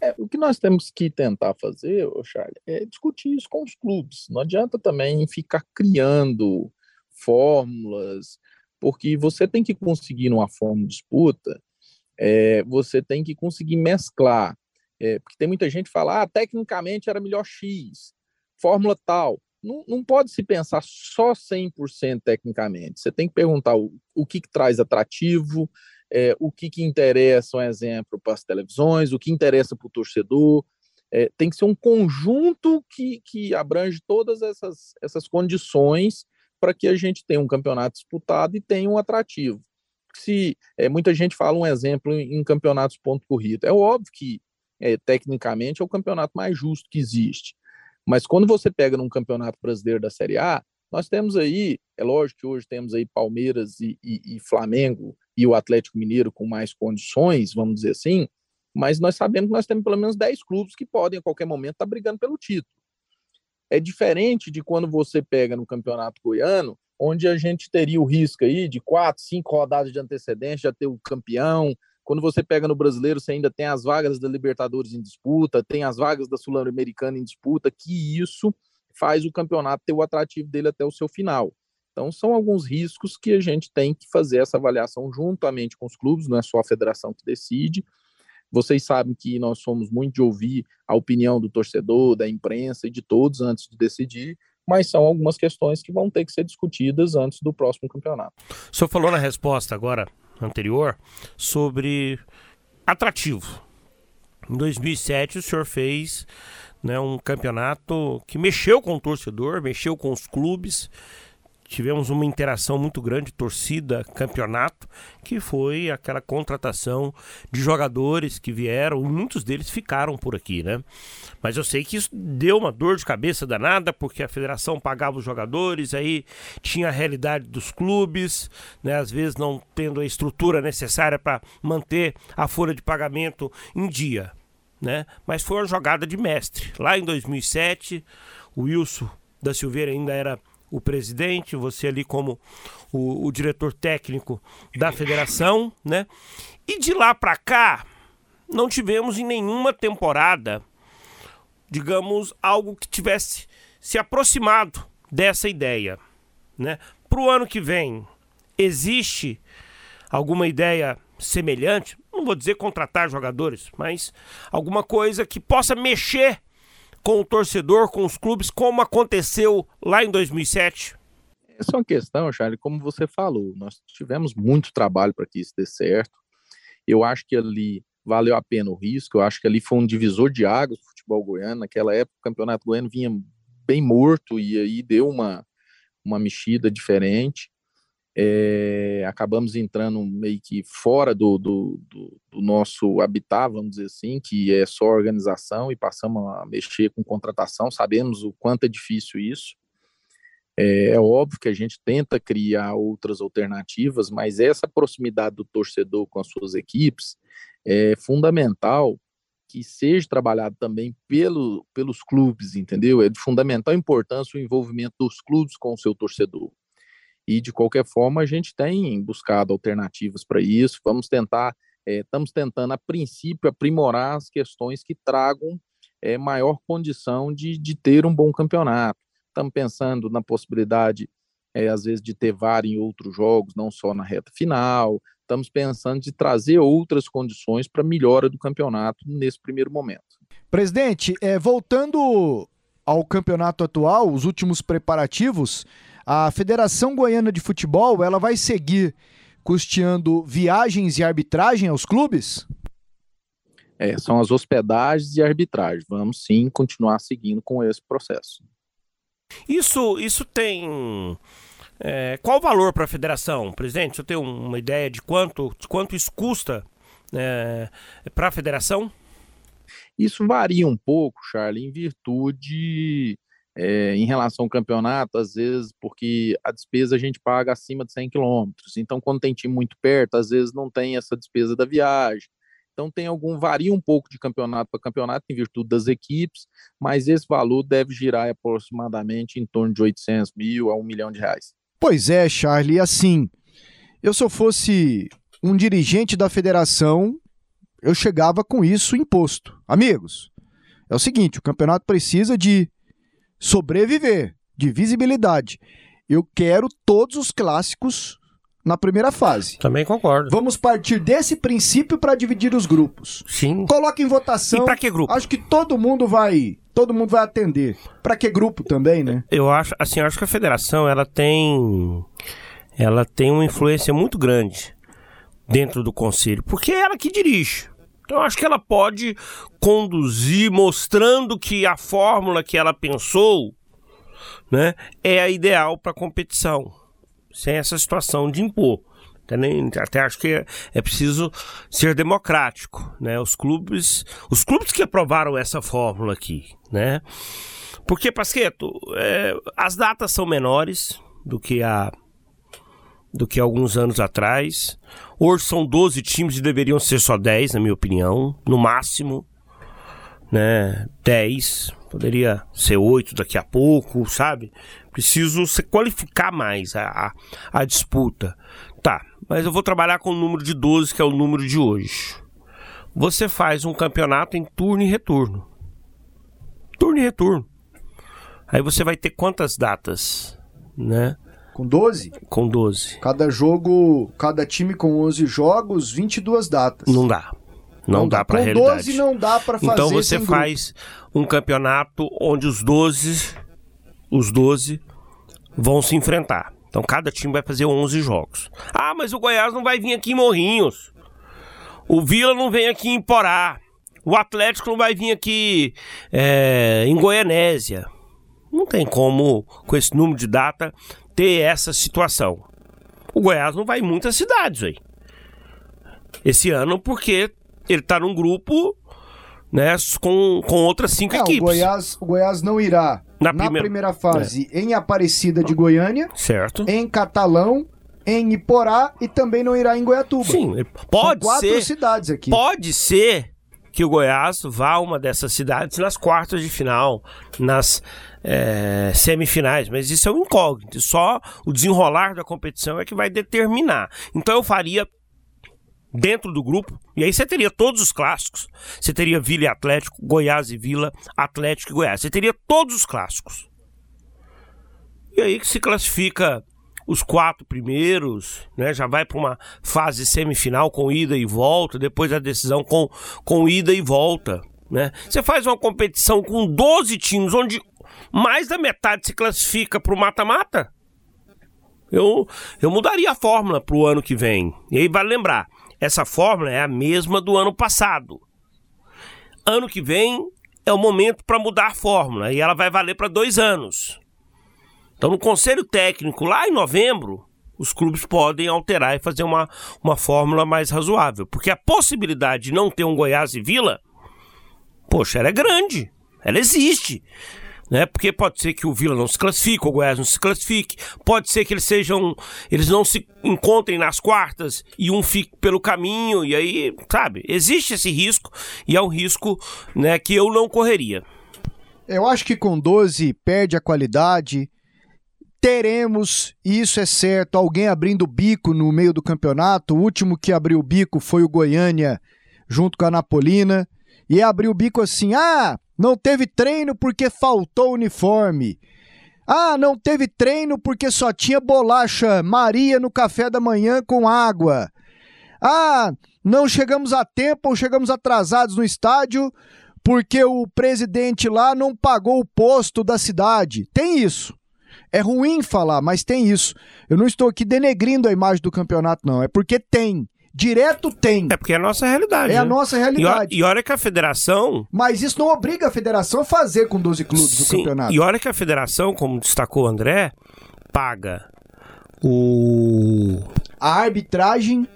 É, o que nós temos que tentar fazer, ô Charlie, é discutir isso com os clubes. Não adianta também ficar criando fórmulas, porque você tem que conseguir numa fórmula de disputa, é, você tem que conseguir mesclar. É, porque tem muita gente que fala, ah, tecnicamente era melhor X, fórmula tal. Não, não pode se pensar só 100% tecnicamente. Você tem que perguntar o, o que, que traz atrativo, é, o que, que interessa, um exemplo, para as televisões, o que interessa para o torcedor. É, tem que ser um conjunto que, que abrange todas essas, essas condições para que a gente tenha um campeonato disputado e tenha um atrativo. Se é, muita gente fala um exemplo em, em campeonatos ponto corrido, é óbvio que é, tecnicamente é o campeonato mais justo que existe. Mas quando você pega num campeonato brasileiro da Série A, nós temos aí, é lógico que hoje temos aí Palmeiras e, e, e Flamengo e o Atlético Mineiro com mais condições, vamos dizer assim, mas nós sabemos que nós temos pelo menos 10 clubes que podem a qualquer momento estar tá brigando pelo título. É diferente de quando você pega no Campeonato Goiano, onde a gente teria o risco aí de quatro, cinco rodadas de antecedência, já ter o campeão. Quando você pega no brasileiro, você ainda tem as vagas da Libertadores em disputa, tem as vagas da Sul-Americana em disputa, que isso faz o campeonato ter o atrativo dele até o seu final. Então, são alguns riscos que a gente tem que fazer essa avaliação juntamente com os clubes, não é só a federação que decide. Vocês sabem que nós somos muito de ouvir a opinião do torcedor, da imprensa e de todos antes de decidir, mas são algumas questões que vão ter que ser discutidas antes do próximo campeonato. O senhor falou na resposta agora anterior sobre atrativo. Em 2007, o senhor fez né, um campeonato que mexeu com o torcedor, mexeu com os clubes tivemos uma interação muito grande, torcida, campeonato, que foi aquela contratação de jogadores que vieram, muitos deles ficaram por aqui, né? Mas eu sei que isso deu uma dor de cabeça danada, porque a federação pagava os jogadores, aí tinha a realidade dos clubes, né? Às vezes não tendo a estrutura necessária para manter a folha de pagamento em dia, né? Mas foi uma jogada de mestre. Lá em 2007, o Wilson da Silveira ainda era o presidente, você ali como o, o diretor técnico da federação, né? E de lá para cá, não tivemos em nenhuma temporada, digamos, algo que tivesse se aproximado dessa ideia. Né? Para o ano que vem, existe alguma ideia semelhante? Não vou dizer contratar jogadores, mas alguma coisa que possa mexer com o torcedor, com os clubes, como aconteceu lá em 2007? Essa é uma questão, Charlie, como você falou, nós tivemos muito trabalho para que isso dê certo. Eu acho que ali valeu a pena o risco, eu acho que ali foi um divisor de águas do futebol goiano. Naquela época, o campeonato goiano vinha bem morto e aí deu uma, uma mexida diferente. É, acabamos entrando meio que fora do, do, do, do, nosso habitat, vamos dizer assim, que é só organização, e passamos a mexer com contratação. Sabemos o quanto é difícil isso. É, é óbvio que a gente tenta criar outras alternativas, mas essa proximidade do torcedor com as suas equipes é fundamental que seja trabalhado também pelo, pelos clubes, entendeu? É de fundamental importância o envolvimento dos clubes com o seu torcedor. E, de qualquer forma, a gente tem buscado alternativas para isso. Vamos tentar, é, estamos tentando, a princípio, aprimorar as questões que tragam é, maior condição de, de ter um bom campeonato. Estamos pensando na possibilidade, é, às vezes, de ter VAR em outros jogos, não só na reta final estamos pensando de trazer outras condições para melhora do campeonato nesse primeiro momento. Presidente, é, voltando ao campeonato atual, os últimos preparativos, a Federação Goiana de Futebol ela vai seguir custeando viagens e arbitragem aos clubes? É, são as hospedagens e arbitragem. Vamos sim continuar seguindo com esse processo. Isso, isso tem é, qual o valor para a federação, presidente? Você tem uma ideia de quanto, de quanto isso custa é, para a federação? Isso varia um pouco, Charlie, em virtude, é, em relação ao campeonato, às vezes, porque a despesa a gente paga acima de 100 quilômetros. Então, quando tem time muito perto, às vezes não tem essa despesa da viagem. Então, tem algum, varia um pouco de campeonato para campeonato, em virtude das equipes, mas esse valor deve girar aproximadamente em torno de 800 mil a 1 milhão de reais. Pois é, Charlie, assim, eu se eu fosse um dirigente da federação, eu chegava com isso imposto. Amigos, é o seguinte, o campeonato precisa de sobreviver, de visibilidade. Eu quero todos os clássicos na primeira fase. Também concordo. Vamos partir desse princípio para dividir os grupos. Sim. Coloque em votação. E para que grupo? Acho que todo mundo vai todo mundo vai atender. Para que grupo também, né? Eu acho, assim, eu acho que a federação ela tem ela tem uma influência muito grande dentro do conselho, porque é ela que dirige. Então acho que ela pode conduzir mostrando que a fórmula que ela pensou, né, é a ideal para a competição, sem essa situação de impor. Até acho que é, é, preciso ser democrático, né? Os clubes, os clubes que aprovaram essa fórmula aqui, né? Porque, Pasqueto, é, as datas são menores do que há do que alguns anos atrás. Hoje são 12 times e deveriam ser só 10, na minha opinião, no máximo, né? 10, poderia ser 8 daqui a pouco, sabe? Preciso se qualificar mais a, a, a disputa. Tá, mas eu vou trabalhar com o número de 12, que é o número de hoje. Você faz um campeonato em turno e retorno. Turno e retorno. Aí você vai ter quantas datas, né? Com 12? Com 12. Cada jogo, cada time com 11 jogos, 22 datas. Não dá. Não, não dá, dá para realidade. Com 12 não dá para fazer Então você faz grupo. um campeonato onde os 12 os 12 vão se enfrentar. Então cada time vai fazer 11 jogos. Ah, mas o Goiás não vai vir aqui em Morrinhos. O Vila não vem aqui em Porá. O Atlético não vai vir aqui é, em Goianésia. Não tem como, com esse número de data, ter essa situação. O Goiás não vai em muitas cidades aí. Esse ano, porque ele está num grupo né, com, com outras cinco é, equipes. O Goiás, o Goiás não irá na, na primeira... primeira, fase é. em Aparecida de Goiânia, certo? Em Catalão, em Iporá e também não irá em Goiatuba. Sim, pode São quatro ser. cidades aqui. Pode ser que o Goiás vá a uma dessas cidades nas quartas de final, nas é, semifinais, mas isso é um incógnito. Só o desenrolar da competição é que vai determinar. Então eu faria dentro do grupo, e aí você teria todos os clássicos. Você teria Vila e Atlético, Goiás e Vila, Atlético e Goiás. Você teria todos os clássicos. E aí que se classifica os quatro primeiros, né? Já vai para uma fase semifinal com ida e volta, depois a decisão com, com ida e volta, né? Você faz uma competição com 12 times, onde mais da metade se classifica para o mata-mata. Eu, eu mudaria a fórmula para o ano que vem. E aí vale lembrar, essa fórmula é a mesma do ano passado. Ano que vem é o momento para mudar a fórmula e ela vai valer para dois anos. Então, no conselho técnico, lá em novembro, os clubes podem alterar e fazer uma, uma fórmula mais razoável. Porque a possibilidade de não ter um Goiás e Vila, poxa, ela é grande. Ela existe né? Porque pode ser que o Vila não se classifique, o Goiás não se classifique, pode ser que eles sejam, eles não se encontrem nas quartas e um fique pelo caminho e aí, sabe? Existe esse risco e é um risco, né, que eu não correria. Eu acho que com 12 perde a qualidade. Teremos, isso é certo, alguém abrindo o bico no meio do campeonato. O último que abriu o bico foi o Goiânia junto com a Napolina. E abriu o bico assim: ah, não teve treino porque faltou uniforme. Ah, não teve treino porque só tinha bolacha Maria no café da manhã com água. Ah, não chegamos a tempo ou chegamos atrasados no estádio porque o presidente lá não pagou o posto da cidade. Tem isso. É ruim falar, mas tem isso. Eu não estou aqui denegrindo a imagem do campeonato, não. É porque tem. Direto tem. É porque é a nossa realidade. É né? a nossa realidade. E, olha que a federação. Mas isso não obriga a federação a fazer com 12 clubes Sim, o campeonato. E olha que a federação, como destacou o André, paga o. A arbitragem.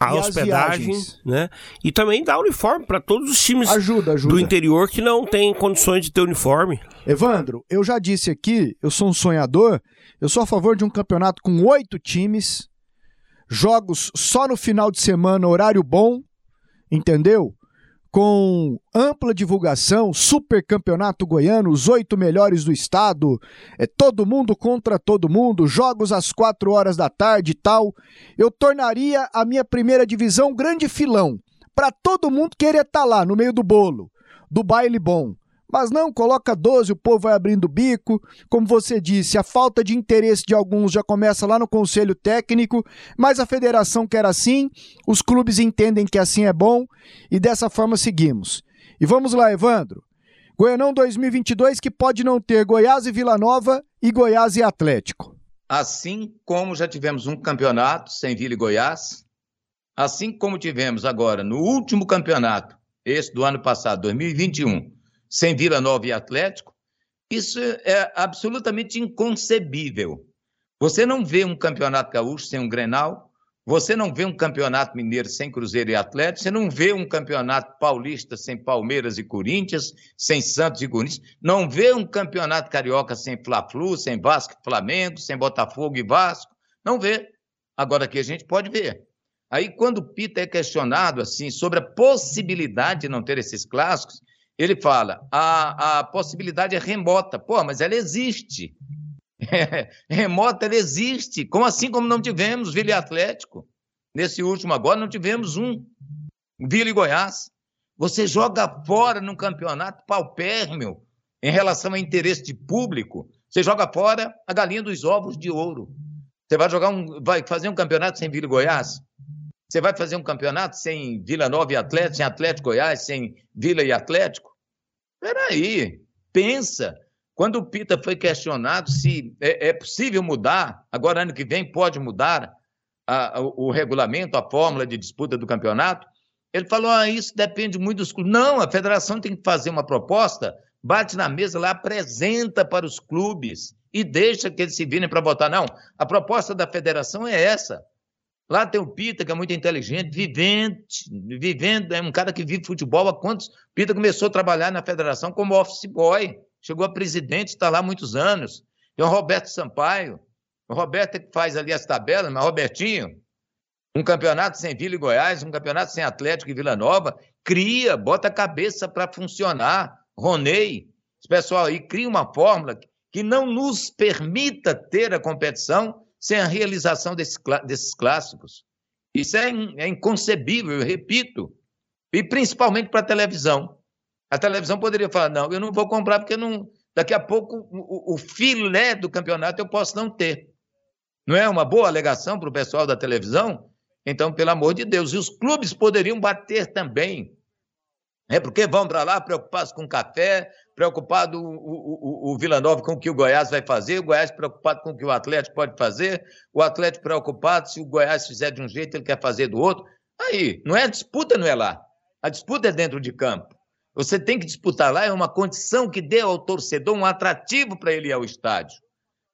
A hospedagem, né? E também dá uniforme para todos os times ajuda, ajuda. do interior que não têm condições de ter uniforme. Evandro, eu já disse aqui, eu sou um sonhador, eu sou a favor de um campeonato com oito times, jogos só no final de semana, horário bom, entendeu? Com ampla divulgação, super campeonato goiano, os oito melhores do estado, é todo mundo contra todo mundo, jogos às quatro horas da tarde e tal. Eu tornaria a minha primeira divisão um grande filão, para todo mundo querer estar tá lá no meio do bolo, do baile bom. Mas não, coloca 12, o povo vai abrindo o bico. Como você disse, a falta de interesse de alguns já começa lá no conselho técnico, mas a federação quer assim, os clubes entendem que assim é bom e dessa forma seguimos. E vamos lá, Evandro. Goianão 2022 que pode não ter Goiás e Vila Nova e Goiás e Atlético. Assim como já tivemos um campeonato sem Vila e Goiás, assim como tivemos agora no último campeonato, esse do ano passado, 2021, sem Vila Nova e Atlético, isso é absolutamente inconcebível. Você não vê um campeonato gaúcho sem um Grenal, você não vê um campeonato mineiro sem Cruzeiro e Atlético, você não vê um campeonato paulista sem Palmeiras e Corinthians, sem Santos e Corinthians, não vê um campeonato carioca sem Fla-Flu, sem Vasco e Flamengo, sem Botafogo e Vasco, não vê. Agora aqui a gente pode ver. Aí quando o Pita é questionado assim sobre a possibilidade de não ter esses clássicos, ele fala, a, a possibilidade é remota. Pô, mas ela existe. É, remota, ela existe. Como assim como não tivemos Vila e Atlético? Nesse último agora não tivemos um. Vila e Goiás. Você joga fora num campeonato paupérrimo em relação a interesse de público. Você joga fora a galinha dos ovos de ouro. Você vai jogar um, vai fazer um campeonato sem Vila e Goiás? Você vai fazer um campeonato sem Vila Nova e Atlético, sem Atlético Goiás, sem Vila e Atlético? Peraí, pensa. Quando o Pita foi questionado se é, é possível mudar, agora ano que vem pode mudar a, a, o regulamento, a fórmula de disputa do campeonato, ele falou: ah, isso depende muito dos clubes. Não, a federação tem que fazer uma proposta, bate na mesa lá, apresenta para os clubes e deixa que eles se virem para votar. Não, a proposta da federação é essa. Lá tem o Pita, que é muito inteligente, vivente, vivendo, é um cara que vive futebol há quantos? Pita começou a trabalhar na federação como office boy, chegou a presidente, está lá há muitos anos. Tem o Roberto Sampaio, o Roberto é que faz ali as tabelas, mas Robertinho, um campeonato sem Vila e Goiás, um campeonato sem Atlético e Vila Nova, cria, bota a cabeça para funcionar. Ronei, esse pessoal aí cria uma fórmula que não nos permita ter a competição sem a realização desses, desses clássicos. Isso é, é inconcebível, eu repito. E principalmente para a televisão. A televisão poderia falar: não, eu não vou comprar porque não, daqui a pouco o, o filé do campeonato eu posso não ter. Não é uma boa alegação para o pessoal da televisão? Então, pelo amor de Deus, e os clubes poderiam bater também. É porque vão para lá preocupados com café, preocupado o, o, o, Vila Nova com o que o Goiás vai fazer, o Goiás preocupado com o que o Atlético pode fazer, o Atlético preocupado se o Goiás fizer de um jeito, ele quer fazer do outro. Aí, não é disputa, não é lá. A disputa é dentro de campo. Você tem que disputar lá, é uma condição que dê ao torcedor um atrativo para ele ir ao estádio.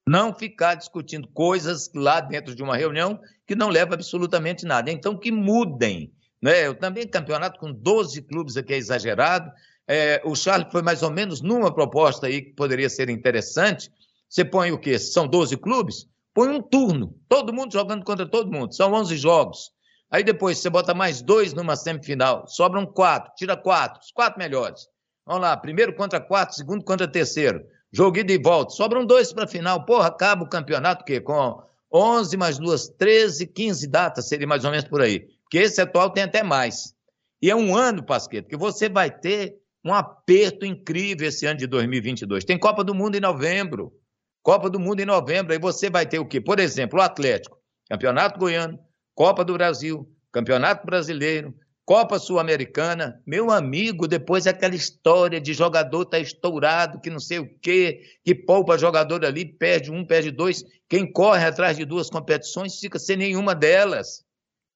Não ficar discutindo coisas lá dentro de uma reunião que não leva absolutamente nada. Então, que mudem. Né? Eu também, campeonato com 12 clubes aqui é exagerado. É, o Charles foi mais ou menos numa proposta aí que poderia ser interessante. Você põe o quê? São 12 clubes? Põe um turno, todo mundo jogando contra todo mundo. São 11 jogos. Aí depois você bota mais dois numa semifinal, sobram quatro, tira quatro, os quatro melhores. Vamos lá, primeiro contra quatro, segundo contra terceiro. Jogo ida e volta, sobram dois para a final. Porra, acaba o campeonato que com 11 mais duas, 13, 15 datas, seria mais ou menos por aí. Porque esse atual tem até mais. E é um ano, Pasqueto, que você vai ter um aperto incrível esse ano de 2022. Tem Copa do Mundo em novembro. Copa do Mundo em novembro. Aí você vai ter o quê? Por exemplo, o Atlético, Campeonato Goiano, Copa do Brasil, Campeonato Brasileiro, Copa Sul-Americana. Meu amigo, depois aquela história de jogador tá estourado, que não sei o quê, que poupa jogador ali, perde um, perde dois. Quem corre atrás de duas competições fica sem nenhuma delas.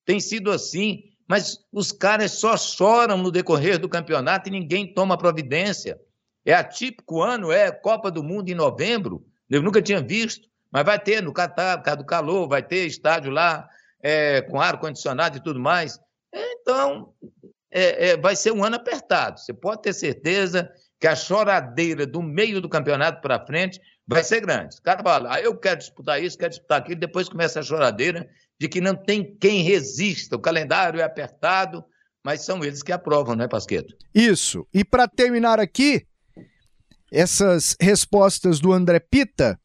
Tem sido assim mas os caras só choram no decorrer do campeonato e ninguém toma providência. É atípico ano, é Copa do Mundo em novembro, eu nunca tinha visto, mas vai ter no Catar, por causa do calor, vai ter estádio lá é, com ar-condicionado e tudo mais. Então, é, é, vai ser um ano apertado. Você pode ter certeza que a choradeira do meio do campeonato para frente vai ser grande. O cara fala, ah, eu quero disputar isso, quero disputar aquilo, depois começa a choradeira de que não tem quem resista. O calendário é apertado, mas são eles que aprovam, não é, Pasqueto? Isso. E para terminar aqui, essas respostas do André Pita,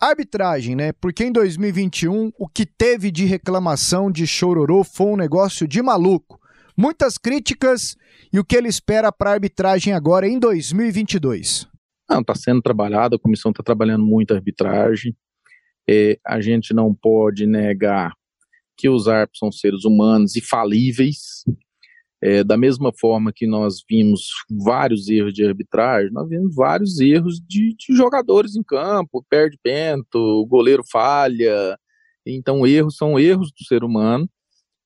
arbitragem, né? Porque em 2021 o que teve de reclamação de chororô foi um negócio de maluco. Muitas críticas e o que ele espera para a arbitragem agora em 2022. Não, está sendo trabalhado, a comissão está trabalhando muito a arbitragem. É, a gente não pode negar que os árbitros são seres humanos e falíveis. É, da mesma forma que nós vimos vários erros de arbitragem, nós vimos vários erros de, de jogadores em campo, perde pento, o goleiro falha. Então, erros são erros do ser humano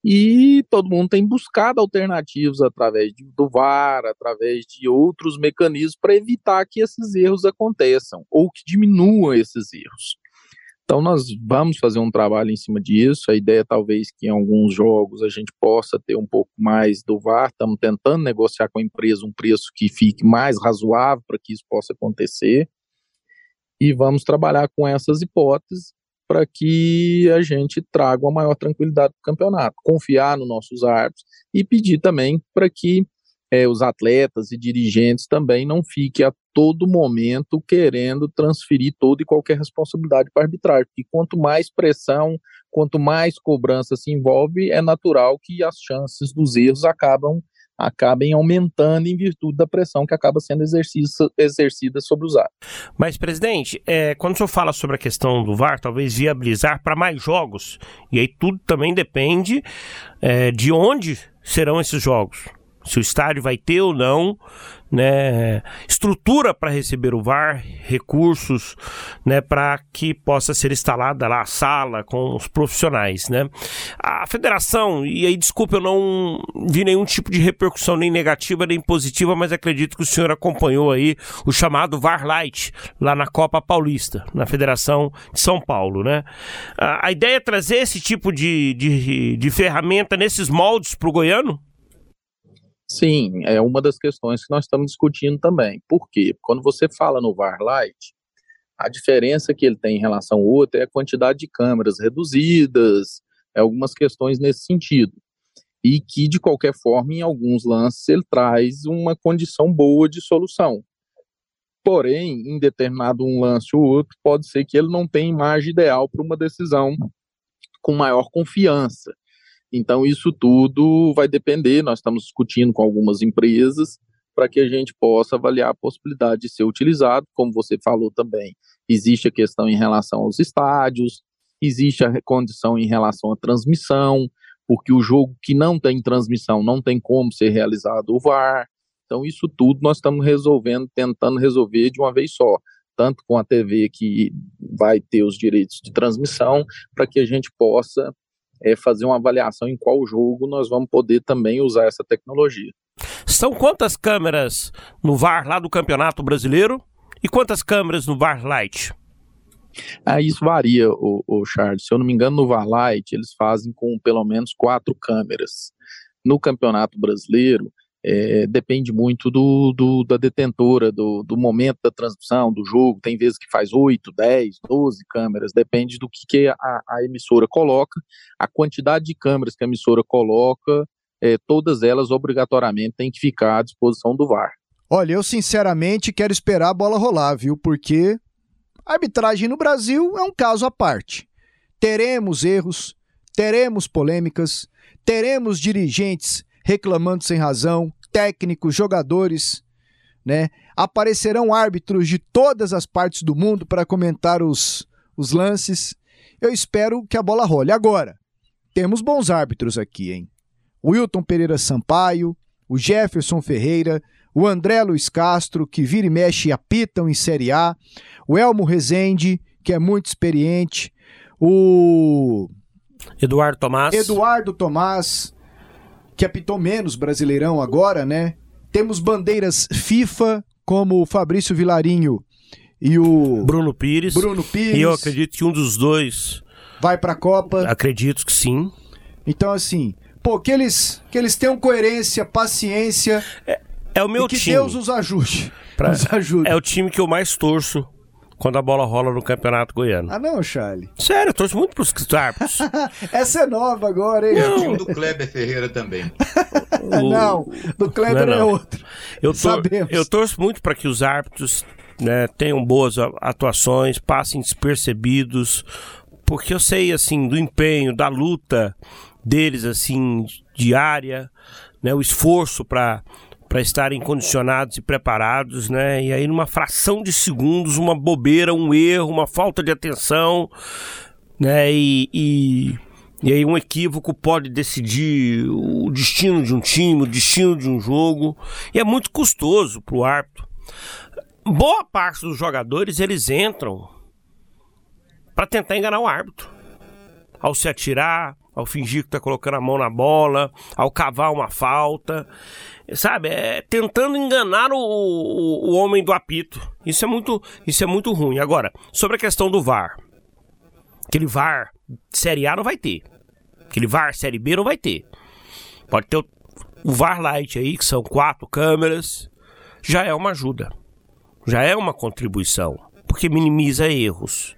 e todo mundo tem buscado alternativas através do VAR, através de outros mecanismos para evitar que esses erros aconteçam ou que diminuam esses erros. Então nós vamos fazer um trabalho em cima disso. A ideia talvez que em alguns jogos a gente possa ter um pouco mais do VAR. Estamos tentando negociar com a empresa um preço que fique mais razoável para que isso possa acontecer. E vamos trabalhar com essas hipóteses para que a gente traga uma maior tranquilidade para o campeonato. Confiar nos nossos árbitros e pedir também para que é, os atletas e dirigentes também não fiquem todo momento querendo transferir toda e qualquer responsabilidade para a arbitragem, porque quanto mais pressão, quanto mais cobrança se envolve, é natural que as chances dos erros acabam acabem aumentando em virtude da pressão que acaba sendo exercida sobre os árbitros. Mas, presidente, é, quando o senhor fala sobre a questão do VAR, talvez viabilizar para mais jogos, e aí tudo também depende é, de onde serão esses jogos se o estádio vai ter ou não, né, estrutura para receber o VAR, recursos, né, para que possa ser instalada lá a sala com os profissionais, né? A federação, e aí desculpa, eu não vi nenhum tipo de repercussão nem negativa nem positiva, mas acredito que o senhor acompanhou aí o chamado VAR Light lá na Copa Paulista, na Federação de São Paulo, né? A, a ideia é trazer esse tipo de, de, de ferramenta nesses moldes para o goiano? Sim, é uma das questões que nós estamos discutindo também. Por quê? Quando você fala no VAR Lite, a diferença que ele tem em relação ao outro é a quantidade de câmeras reduzidas, é algumas questões nesse sentido. E que, de qualquer forma, em alguns lances, ele traz uma condição boa de solução. Porém, em determinado um lance ou outro, pode ser que ele não tenha imagem ideal para uma decisão com maior confiança. Então, isso tudo vai depender. Nós estamos discutindo com algumas empresas para que a gente possa avaliar a possibilidade de ser utilizado. Como você falou também, existe a questão em relação aos estádios, existe a condição em relação à transmissão, porque o jogo que não tem transmissão não tem como ser realizado o VAR. Então, isso tudo nós estamos resolvendo, tentando resolver de uma vez só, tanto com a TV que vai ter os direitos de transmissão, para que a gente possa é, fazer uma avaliação em qual jogo nós vamos poder também usar essa tecnologia. São quantas câmeras no VAR lá do Campeonato Brasileiro e quantas câmeras no VAR Lite? Ah, isso varia, o, o Charles. Se eu não me engano, no VAR Lite eles fazem com pelo menos quatro câmeras. No Campeonato Brasileiro, é, depende muito do, do, da detentora, do, do momento da transmissão, do jogo. Tem vezes que faz 8, 10, 12 câmeras, depende do que, que a, a, emissora coloca. A quantidade de câmeras que a emissora coloca, é, todas elas obrigatoriamente têm que ficar à disposição do VAR. Olha, eu sinceramente quero esperar a bola rolar, viu? Porque a arbitragem no Brasil é um caso à parte. Teremos erros, teremos polêmicas, teremos dirigentes reclamando sem razão, técnicos, jogadores, né? Aparecerão árbitros de todas as partes do mundo para comentar os, os lances. Eu espero que a bola role. Agora, temos bons árbitros aqui, hein? O Wilton Pereira Sampaio, o Jefferson Ferreira, o André Luiz Castro, que vira e mexe e apitam em Série A, o Elmo Rezende, que é muito experiente, o Eduardo Tomás. Eduardo Tomás, que apitou menos Brasileirão agora, né? Temos bandeiras FIFA, como o Fabrício Vilarinho e o Bruno Pires. Bruno Pires. E eu acredito que um dos dois vai para a Copa. Acredito que sim. Então assim, pô, que eles que eles tenham coerência, paciência. É, é o meu e que time. Deus os ajude. Pra, nos ajude. É o time que eu mais torço quando a bola rola no Campeonato Goiano. Ah, não, Charlie. Sério, eu torço muito pros árbitros. Essa é nova agora, hein? É o time do Kleber Ferreira também. o... Não, do Kleber não, é, não. é outro. Eu, tor Sabemos. eu torço muito para que os árbitros né, tenham boas atuações, passem despercebidos, porque eu sei, assim, do empenho, da luta deles, assim, diária, né, o esforço para para estarem condicionados e preparados, né? E aí numa fração de segundos, uma bobeira, um erro, uma falta de atenção, né? E, e, e aí um equívoco pode decidir o destino de um time, o destino de um jogo, e é muito custoso para o árbitro. Boa parte dos jogadores eles entram para tentar enganar o árbitro, ao se atirar, ao fingir que está colocando a mão na bola, ao cavar uma falta sabe, é, tentando enganar o, o, o, homem do apito. Isso é muito, isso é muito ruim. Agora, sobre a questão do VAR, aquele VAR Série A não vai ter, aquele VAR Série B não vai ter. Pode ter o, o VAR Lite aí, que são quatro câmeras, já é uma ajuda, já é uma contribuição, porque minimiza erros.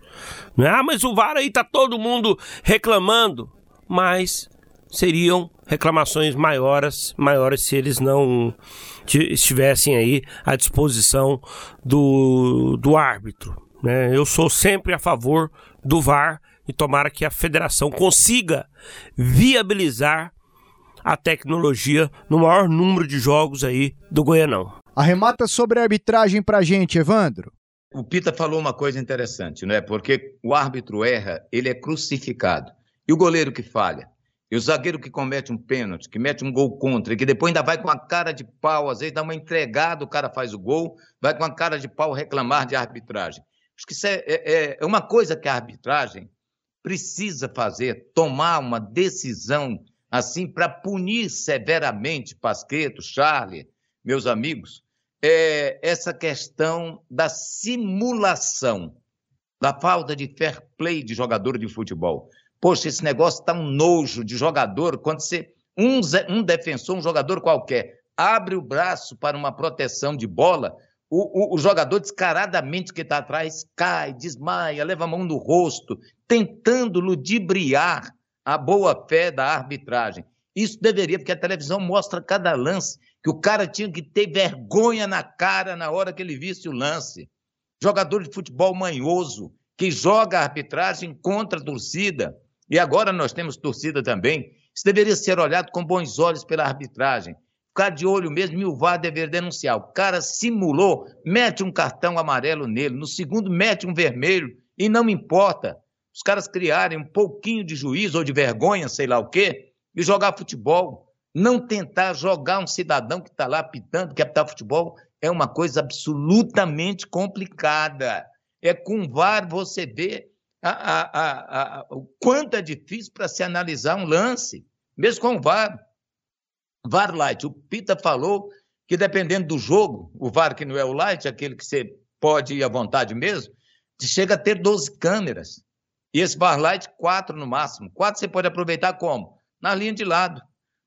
Não é? Ah, mas o VAR aí tá todo mundo reclamando, mas seriam reclamações maiores, maiores se eles não estivessem aí à disposição do, do árbitro. Né? Eu sou sempre a favor do VAR e tomara que a federação consiga viabilizar a tecnologia no maior número de jogos aí do Goianão. Arremata sobre a arbitragem pra gente, Evandro. O Pita falou uma coisa interessante, né? Porque o árbitro erra, ele é crucificado. E o goleiro que falha? E o zagueiro que comete um pênalti, que mete um gol contra, e que depois ainda vai com a cara de pau, às vezes dá uma entregada, o cara faz o gol, vai com a cara de pau reclamar de arbitragem. Acho que isso é, é, é uma coisa que a arbitragem precisa fazer, tomar uma decisão assim para punir severamente Pasqueto, Charlie, meus amigos, é essa questão da simulação, da falta de fair play de jogador de futebol. Poxa, esse negócio tá um nojo de jogador. Quando você. Um, um defensor, um jogador qualquer, abre o braço para uma proteção de bola, o, o, o jogador descaradamente que está atrás cai, desmaia, leva a mão no rosto, tentando ludibriar a boa fé da arbitragem. Isso deveria, porque a televisão mostra cada lance, que o cara tinha que ter vergonha na cara na hora que ele visse o lance. Jogador de futebol manhoso, que joga a arbitragem contra a torcida. E agora nós temos torcida também Isso deveria ser olhado com bons olhos pela arbitragem. Ficar de olho mesmo e o VAR deveria denunciar. O cara simulou, mete um cartão amarelo nele, no segundo mete um vermelho, e não importa. Os caras criarem um pouquinho de juízo ou de vergonha, sei lá o quê, e jogar futebol. Não tentar jogar um cidadão que está lá pitando, que apitar futebol, é uma coisa absolutamente complicada. É com VAR você vê a, a, a, o quanto é difícil para se analisar um lance, mesmo com o VAR. VAR Light, o Pita falou que dependendo do jogo, o VAR que não é o Light, aquele que você pode ir à vontade mesmo, chega a ter 12 câmeras. E esse VAR Light, quatro no máximo. Quatro você pode aproveitar como? Na linha de lado.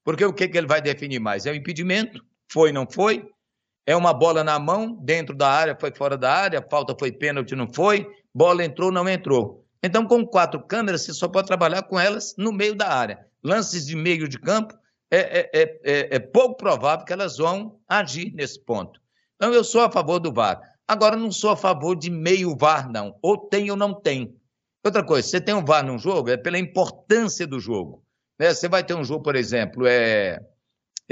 Porque o que, que ele vai definir mais? É o impedimento? Foi, não foi? É uma bola na mão, dentro da área, foi fora da área, falta foi pênalti, não foi, bola entrou, não entrou. Então, com quatro câmeras, você só pode trabalhar com elas no meio da área. Lances de meio de campo, é, é, é, é pouco provável que elas vão agir nesse ponto. Então, eu sou a favor do VAR. Agora, não sou a favor de meio VAR, não. Ou tem ou não tem. Outra coisa, você tem um VAR num jogo, é pela importância do jogo. Né? Você vai ter um jogo, por exemplo, é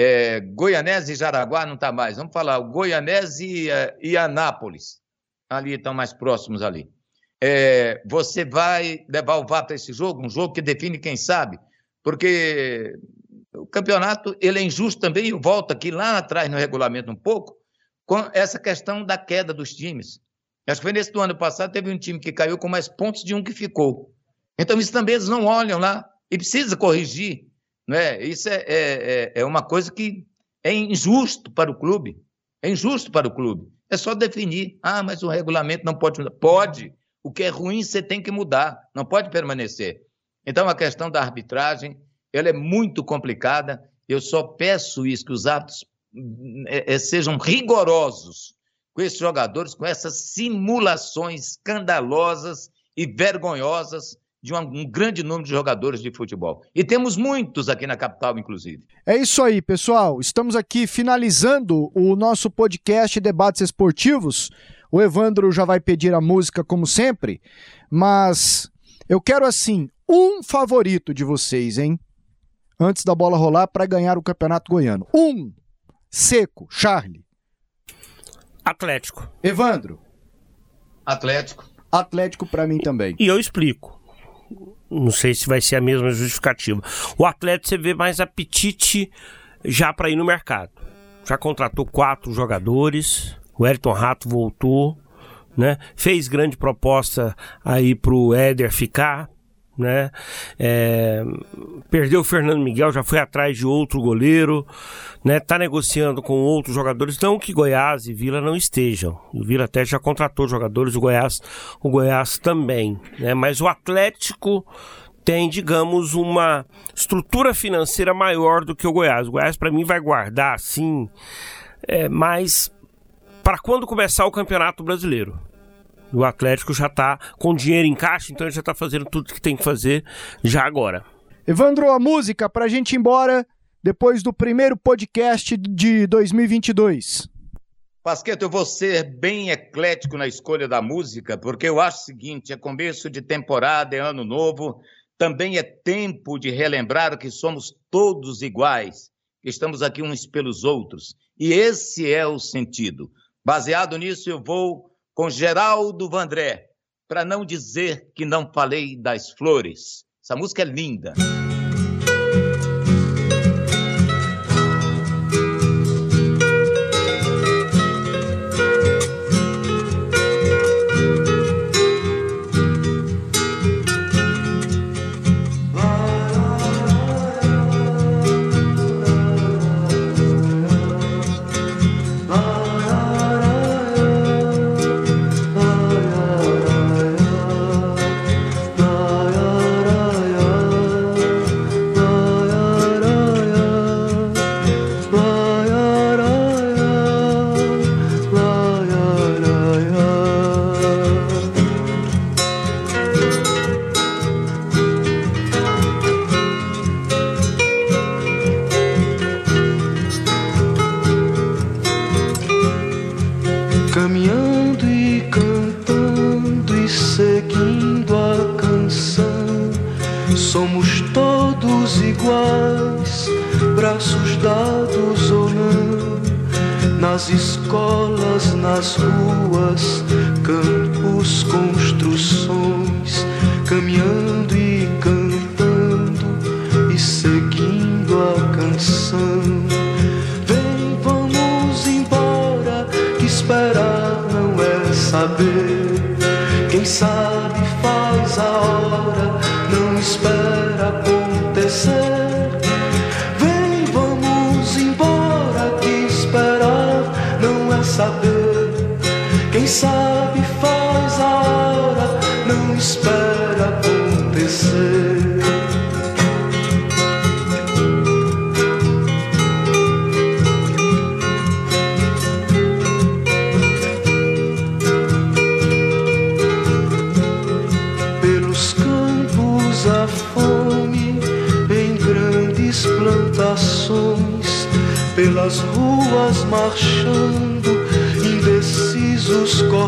é, Goianese e Jaraguá não está mais. Vamos falar, o Goianese e, é, e Anápolis. Ali estão mais próximos ali. É, você vai levar o VAR para esse jogo, um jogo que define quem sabe, porque o campeonato ele é injusto também, e volta aqui lá atrás no regulamento um pouco, com essa questão da queda dos times. Acho que foi nesse do ano passado, teve um time que caiu com mais pontos de um que ficou. Então, isso também eles não olham lá e precisa corrigir. Né? Isso é, é, é, é uma coisa que é injusto para o clube. É injusto para o clube. É só definir. Ah, mas o regulamento não pode. Pode. O que é ruim você tem que mudar. Não pode permanecer. Então, a questão da arbitragem ela é muito complicada. Eu só peço isso, que os atos é, é, sejam rigorosos com esses jogadores, com essas simulações escandalosas e vergonhosas de um, um, grande número de jogadores de futebol. E temos muitos aqui na capital, inclusive. É isso aí, pessoal. Estamos aqui finalizando o nosso podcast Debates Esportivos. O Evandro já vai pedir a música, como sempre, mas eu quero, assim, um favorito de vocês, hein? Antes da bola rolar para ganhar o Campeonato Goiano. Um! Seco, Charlie. Atlético. Evandro. Atlético. Atlético para mim também. E eu explico. Não sei se vai ser a mesma justificativa. O atleta você vê mais apetite já para ir no mercado. Já contratou quatro jogadores. O Elton Rato voltou, né? Fez grande proposta aí pro Éder ficar né? É, perdeu o Fernando Miguel, já foi atrás de outro goleiro, né? Tá negociando com outros jogadores, não que Goiás e Vila não estejam. O Vila até já contratou jogadores, o Goiás, o Goiás também, né? Mas o Atlético tem, digamos, uma estrutura financeira maior do que o Goiás. O Goiás para mim vai guardar assim, é, mas para quando começar o Campeonato Brasileiro o Atlético já está com dinheiro em caixa, então ele já está fazendo tudo que tem que fazer já agora. Evandro, a música para a gente ir embora depois do primeiro podcast de 2022. Pasqueto, eu vou ser bem eclético na escolha da música, porque eu acho o seguinte: é começo de temporada, é ano novo, também é tempo de relembrar que somos todos iguais, que estamos aqui uns pelos outros. E esse é o sentido. Baseado nisso, eu vou com Geraldo Vandré, para não dizer que não falei das flores. Essa música é linda.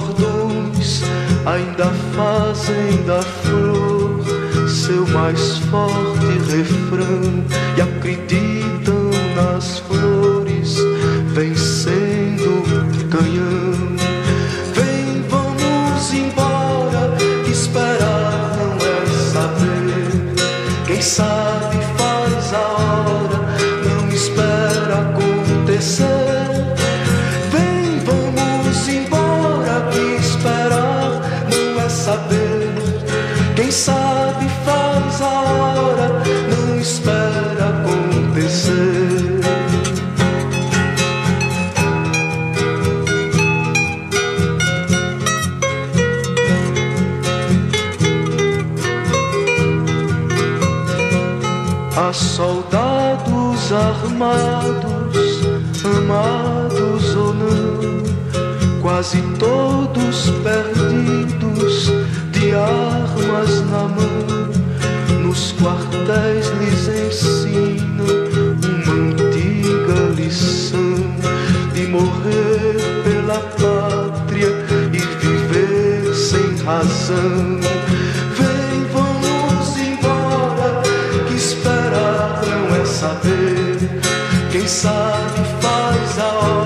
cordões ainda fazem da flor seu mais forte refrão e acreditam nas flores vencendo, canhão. amados, amados ou não, quase todos perdidos, de armas na mão, nos quartéis lhes ensinam uma antiga lição de morrer pela pátria e viver sem razão. Vem, vamos embora, que esperar não é saber sabe faz a hora.